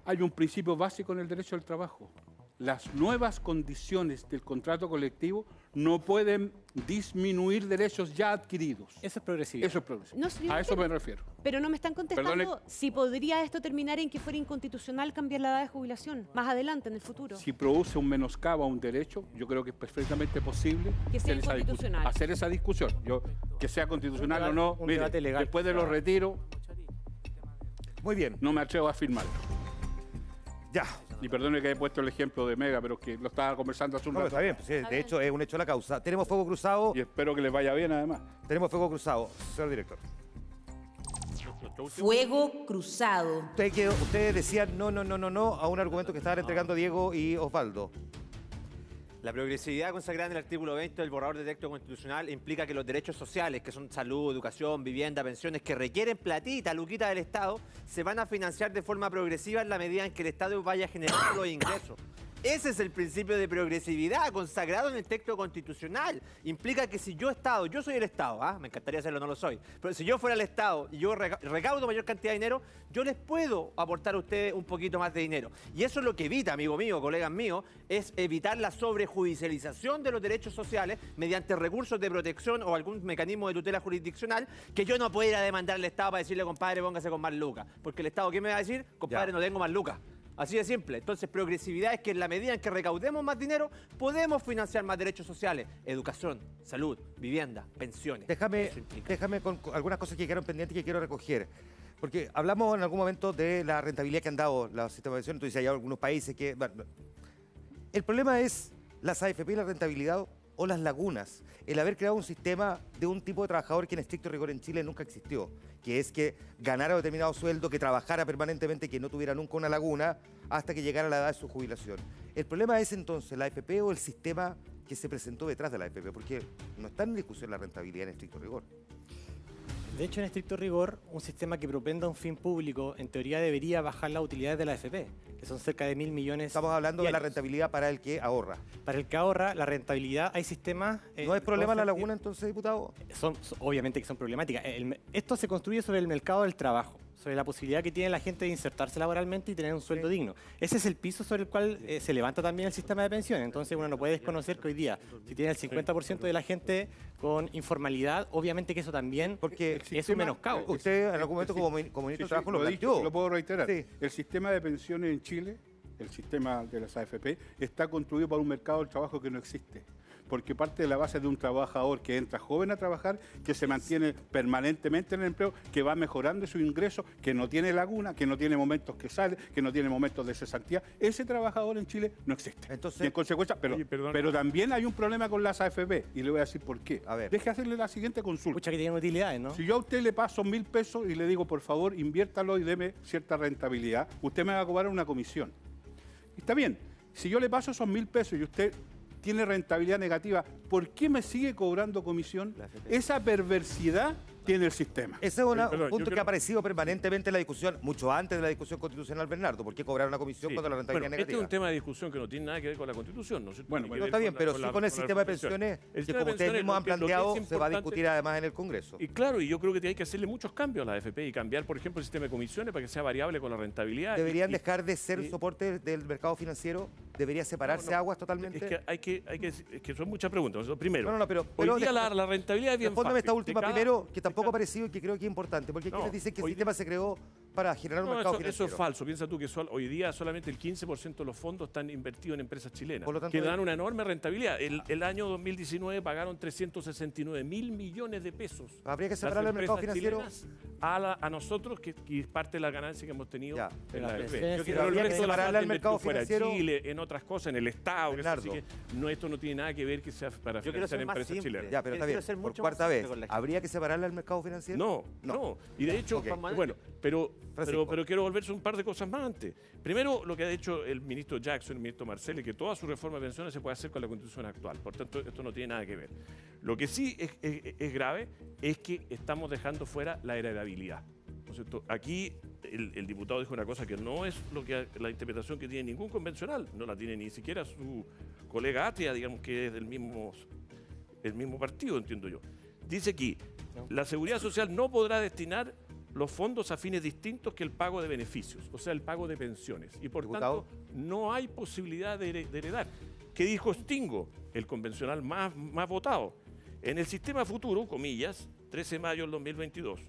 Hay un principio básico en el derecho al trabajo. Las nuevas condiciones del contrato colectivo no pueden disminuir derechos ya adquiridos. Eso es progresividad. Eso es progresivo. No, a eso pero- me refiero. Pero no me están contestando Perdone. si podría esto terminar en que fuera inconstitucional cambiar la edad de jubilación más adelante, en el futuro. Si produce un menoscabo a un derecho, yo creo que es perfectamente posible Que sea hacer, esa hacer discusión. Yo, que sea constitucional Un o no, mire, legal. después de los retiros, Muy bien. no me atrevo a afirmarlo. Ya. Y perdone que haya puesto el ejemplo de Mega, pero es que lo estaba conversando hace un No, rato. está bien, pues, sí, de hecho es un hecho la causa. Tenemos fuego cruzado. Y espero que les vaya bien además. Tenemos fuego cruzado, señor director. Fuego cruzado. Usted que- ustedes decían no, no, no, no, no a un argumento que estaban entregando Diego y Osvaldo. La progresividad consagrada en el artículo 20 del borrador de texto constitucional implica que los derechos sociales, que son salud, educación, vivienda, pensiones, que requieren platita, luquita del Estado, se van a financiar de forma progresiva en la medida en que el Estado vaya generando los ingresos. Ese es el principio de progresividad consagrado en el texto constitucional. Implica que si yo Estado, yo soy el Estado, ¿ah? me encantaría hacerlo, no lo soy, pero si yo fuera el Estado y yo reca- recaudo mayor cantidad de dinero, yo les puedo aportar a ustedes un poquito más de dinero. Y eso es lo que evita, amigo mío, colegas míos, es evitar la sobrejudicialización de los derechos sociales mediante recursos de protección o algún mecanismo de tutela jurisdiccional que yo no pueda demandar al Estado para decirle, compadre, póngase con más lucas. Porque el Estado, ¿qué me va a decir? Compadre, no tengo más lucas. Así de simple. Entonces, progresividad es que en la medida en que recaudemos más dinero, podemos financiar más derechos sociales, educación, salud, vivienda, pensiones. Déjame, déjame con algunas cosas que quedaron pendientes y que quiero recoger. Porque hablamos en algún momento de la rentabilidad que han dado los sistemas de pensión. Tú dices, hay algunos países que... bueno, el problema es las AFP y la rentabilidad o las lagunas. El haber creado un sistema de un tipo de trabajador que en estricto rigor en Chile nunca existió, que es que ganara determinado sueldo, que trabajara permanentemente, que no tuviera nunca una laguna hasta que llegara la edad de su jubilación. El problema es entonces la AFP o el sistema que se presentó detrás de la AFP, porque no está en discusión la rentabilidad en estricto rigor. De hecho, en estricto rigor, un sistema que propenda un fin público, en teoría debería bajar las utilidades de la AFP, que son cerca de mil millones. Estamos hablando de la rentabilidad para el que ahorra. Para el que ahorra, la rentabilidad, hay sistemas... eh, ¿No es problema la todos- laguna entonces, diputado? Son, son- obviamente que son problemáticas. El esto se construye sobre el mercado del trabajo. Sobre la posibilidad que tiene la gente de insertarse laboralmente y tener un sueldo digno. Ese es el piso sobre el cual eh, se levanta también el sistema de pensiones. Entonces uno no puede desconocer que hoy día, si tiene el 50% de la gente con informalidad, obviamente que eso también Porque es un menoscabo. Usted en algún momento como, como ministro de Sí, Trabajo lo, lo, planteó. lo puedo reiterar. Sí. El sistema de pensiones en Chile, el sistema de las AFP, está construido para un mercado del trabajo que no existe. Porque parte de la base de un trabajador que entra joven a trabajar, que se mantiene permanentemente en el empleo, que va mejorando su ingreso, que no tiene laguna, que no tiene momentos que sale, que no tiene momentos de cesantía. Ese trabajador en Chile no existe. Entonces, y en consecuencia, pero, Oye, perdón. pero también hay un problema con las AFP, y le voy a decir por qué. A ver. Deje hacerle la siguiente consulta. Muchas que tienen utilidades, ¿no? Si yo a usted le paso mil pesos y le digo, por favor, inviértalo y deme cierta rentabilidad, usted me va a cobrar una comisión. Está bien, si yo le paso esos mil pesos y usted tiene rentabilidad negativa, ¿por qué me sigue cobrando comisión? Esa perversidad tiene el sistema. Ese es una- Perdón, un punto que creo- ha aparecido permanentemente en la discusión, mucho antes de la discusión constitucional, Bernardo. ¿Por qué cobrar una comisión Sí. cuando la rentabilidad Bueno, es este es negativa? un tema de discusión que no tiene nada que ver con la Constitución, ¿no es cierto? Bueno, bueno, está bien, con la- pero con sí la- con el sistema de pensiones, El que como de ustedes mismos han planteado, se va a discutir además en el Congreso. Y claro, y yo creo que hay que hacerle muchos cambios a la AFP y cambiar, por ejemplo, el sistema de comisiones para que sea variable con la rentabilidad. ¿Deberían y- dejar de ser y- soporte del mercado financiero? ¿Debería separarse No, no. aguas totalmente? Es que hay que, hay que, es que son muchas preguntas. Primero, No, no, no, pero- hoy pero día la, la rentabilidad es bien Respóndeme esta fácil. última primero, que tampoco ha aparecido y que creo que es importante, porque hay No, quienes dicen que el sistema se creó para generar un No, mercado eso, eso financiero. es falso. Piensa tú que sol- hoy día solamente el 15% de los fondos están invertidos en empresas chilenas, Por lo tanto, que hay- dan una enorme rentabilidad. El, el año 2019 pagaron 369 mil millones de pesos. Habría que separar el mercado financiero. A, la- a nosotros, que, que es parte de la ganancia que hemos tenido Ya, en la AFP. Yo sí el habría que resto de la separarle plata al mercado invertido fuera de financiero. Chile, en otras cosas, en el Estado. que eso sí Bernardo. que no, esto no tiene nada que ver que sea para Yo financiar empresas simple. chilenas. Ya, pero está bien. Por cuarta vez. ¿habría que separarle al mercado financiero? No, no, Y de hecho, Ok. bueno, pero, pero, quiero volverse un par de cosas más antes. Primero, lo que ha hecho el ministro Jackson, el ministro Marcelo, que toda su reforma de pensiones se puede hacer con la constitución actual. Por tanto, esto no tiene nada que ver. Lo que sí es, es- es grave es que estamos dejando fuera la heredabilidad. ¿no cierto? Aquí el, el diputado dijo una cosa que no es lo que la interpretación que tiene ningún convencional, no la tiene ni siquiera su colega Atria, digamos que es del mismo, el mismo partido, entiendo yo. Dice aquí, la seguridad social no podrá destinar los fondos a fines distintos que el pago de beneficios, o sea, el pago de pensiones. Y por Diputado. tanto, no hay posibilidad de, here- de heredar. ¿Qué dijo Stingo, el convencional más, más votado? En el sistema futuro, comillas, 13 de mayo del 2022,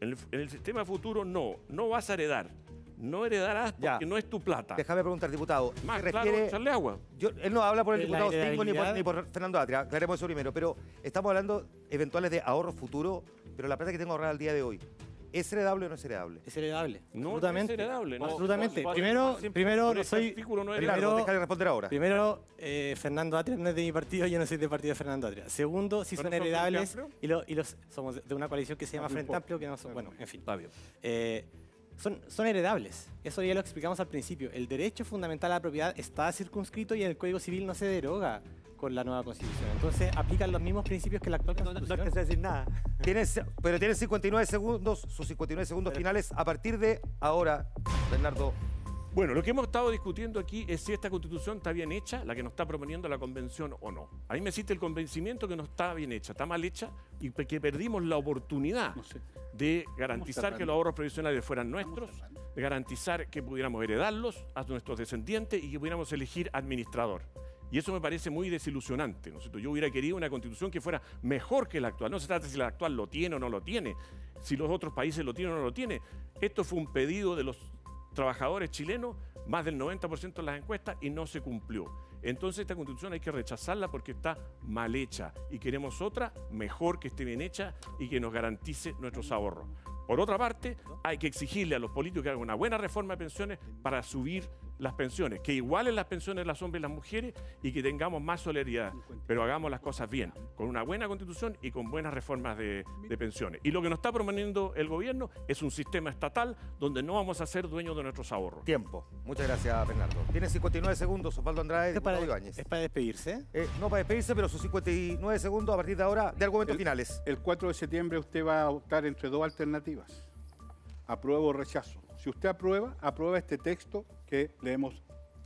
en el, en el sistema futuro no, no vas a heredar. No heredarás Ya. porque no es tu plata. Déjame preguntar, diputado. Más ¿se claro, refiere- echarle agua. Yo- él no habla por el diputado Stingo ni por, heredabilidad- ni por Fernando Atria, aclaremos eso primero, pero estamos hablando eventuales de ahorro futuro, pero la plata que tengo ahorrada al día de hoy, ¿es heredable o no es heredable? Es heredable. No, absolutamente. es heredable. no. Absolutamente. Por- primero, primero no soy. no Primero- déjale responder ahora. Primero, eh, Fernando Atria no es de mi partido, yo no soy del partido de Fernando Atria. Segundo, si ¿No son heredables y, lo- y los somos de una coalición que se llama No Frente. Amplio, que no son, bueno, en fin. Bien. Eh, son, son heredables. Eso ya lo explicamos al principio. El derecho fundamental a la propiedad está circunscrito y el Código Civil no se deroga con la nueva Constitución. Entonces aplican los mismos principios que la actual No, no, no Constitución. alcancé a decir nada. Tienes, pero tienes 59 segundos, sus 59 segundos finales a partir de ahora, Bernardo. Bueno, lo que hemos estado discutiendo aquí es si esta constitución está bien hecha, la que nos está proponiendo la convención o no. Ahí me existe el convencimiento que no está bien hecha, está mal hecha y que perdimos la oportunidad No sé. de garantizar que los ahorros previsionales fueran nuestros, de garantizar que pudiéramos heredarlos a nuestros descendientes y que pudiéramos elegir administrador. Y eso me parece muy desilusionante. ¿no? Yo hubiera querido una constitución que fuera mejor que la actual. No se trata de si la actual lo tiene o no lo tiene, si los otros países lo tienen o no lo tienen. Esto fue un pedido de los trabajadores chilenos, más del 90% en las encuestas, y no se cumplió. Entonces esta constitución hay que rechazarla porque está mal hecha y queremos otra mejor que esté bien hecha y que nos garantice nuestros ahorros. Por otra parte, hay que exigirle a los políticos que hagan una buena reforma de pensiones para subir las pensiones, que igualen las pensiones de los hombres y las mujeres y que tengamos más solidaridad, pero hagamos las cosas bien, con una buena constitución y con buenas reformas de, de pensiones. Y lo que nos está proponiendo el gobierno es un sistema estatal donde no vamos a ser dueños de nuestros ahorros. Tiempo. Muchas gracias, Bernardo. Tienes 59 segundos, Osvaldo Andrade, ¿Es para, es para despedirse. Eh, no para despedirse, pero sus 59 segundos a partir de ahora de argumentos finales. El 4 de septiembre usted va a optar entre dos alternativas. Apruebo o rechazo. Si usted aprueba, aprueba este texto que le hemos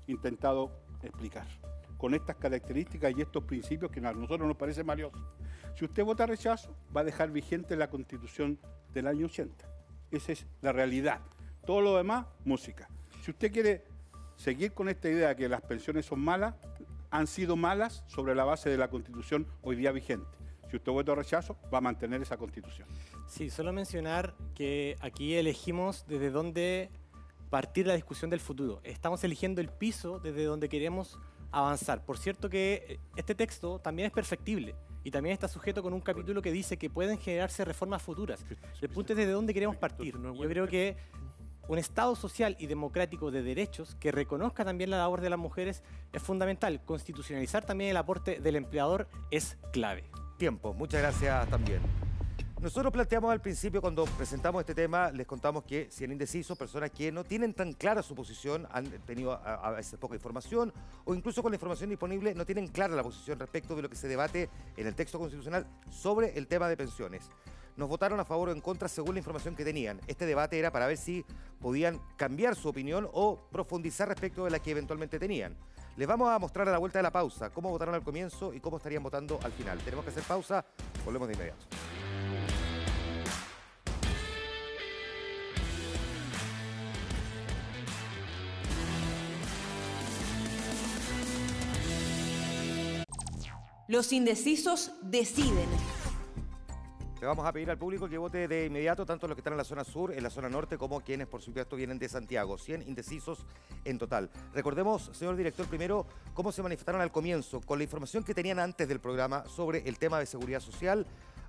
intentado explicar, con estas características y estos principios que a nosotros nos parecen valiosos. Si usted vota rechazo, va a dejar vigente la constitución del año 80. Esa es la realidad. Todo lo demás, música. Si usted quiere seguir con esta idea de que las pensiones son malas, han sido malas sobre la base de la constitución hoy día vigente. Si usted vota rechazo, va a mantener esa constitución. Sí, solo mencionar que aquí elegimos desde dónde partir la discusión del futuro. Estamos eligiendo el piso desde donde queremos avanzar. Por cierto que eh, este texto también es perfectible y también está sujeto con un capítulo que dice que pueden generarse reformas futuras. El punto es desde dónde queremos partir. Yo creo que un Estado social y democrático de derechos que reconozca también la labor de las mujeres es fundamental. Constitucionalizar también el aporte del empleador es clave. Tiempo, muchas gracias también. Nosotros planteamos al principio, cuando presentamos este tema, les contamos que si han indecisos, personas que no tienen tan clara su posición, han tenido a, veces poca información, o incluso con la información disponible no tienen clara la posición respecto de lo que se debate en el texto constitucional sobre el tema de pensiones. Nos votaron a favor o en contra según la información que tenían. Este debate era para ver si podían cambiar su opinión o profundizar respecto de la que eventualmente tenían. Les vamos a mostrar a la vuelta de la pausa cómo votaron al comienzo y cómo estarían votando al final. Tenemos que hacer pausa, volvemos de inmediato. Los indecisos deciden. Le vamos a pedir al público que vote de inmediato, tanto los que están en la zona sur, en la zona norte, como quienes, por supuesto, vienen de Santiago. 100 indecisos en total. Recordemos, señor director, primero, cómo se manifestaron al comienzo, con la información que tenían antes del programa sobre el tema de seguridad social,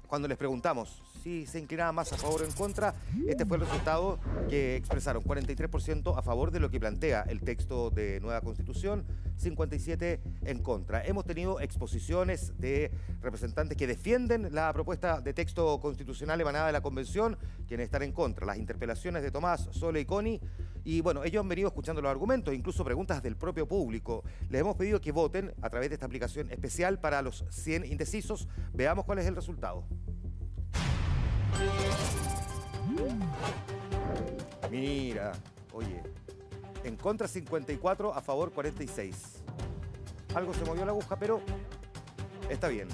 cuando les preguntamos si se inclinaba más a favor o en contra, este fue el resultado que expresaron. 43% a favor de lo que plantea el texto de nueva constitución, 57% en contra. Hemos tenido exposiciones de representantes que defienden la propuesta de texto constitucional emanada de la convención, quienes están en contra. Las interpelaciones de Tomás, Sole y Coni. Y bueno, ellos han venido escuchando los argumentos, incluso preguntas del propio público. Les hemos pedido que voten a través de esta aplicación especial para los 100 indecisos. Veamos cuál es el resultado. Mira, oye, en contra 54, a favor 46. Algo se movió la aguja, pero está bien.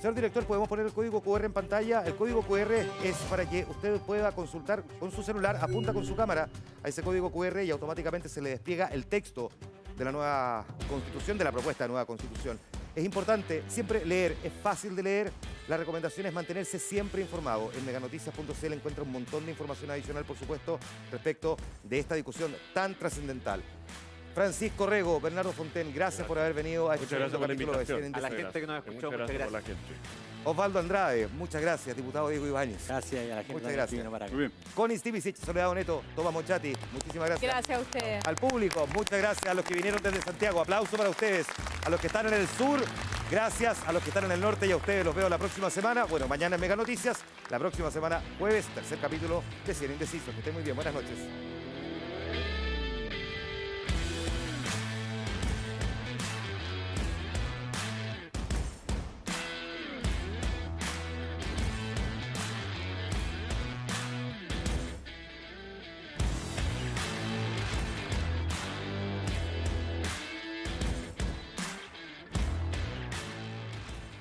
Señor director, podemos poner el código QR en pantalla. El código QR es para que usted pueda consultar con su celular, apunta con su cámara a ese código QR y automáticamente se le despliega el texto de la nueva constitución, de la propuesta de nueva constitución. Es importante siempre leer, es fácil de leer, la recomendación es mantenerse siempre informado. En meganoticias.cl encuentra un montón de información adicional, por supuesto, respecto de esta discusión tan trascendental. Francisco Rego, Bernardo Fonten, gracias, por haber venido a este Muchas gracias por la invitación. A la gente que nos escuchó, muchas gracias. Por la gente. Osvaldo Andrade, muchas gracias. Diputado Diego Ibáñez. Gracias y a la gente muchas gracias. Para Muy bien. Connie Stevicic, Soledad Neto, Toma Mochati, muchísimas gracias. Gracias a ustedes. Al público, muchas gracias a los que vinieron desde Santiago. Aplauso para ustedes. A los que están en el sur, gracias. A los que están en el norte y a ustedes los veo la próxima semana. Bueno, mañana en Mega Noticias. La próxima semana, jueves, tercer capítulo de Cien Indecisos. Que estén muy bien. Buenas noches.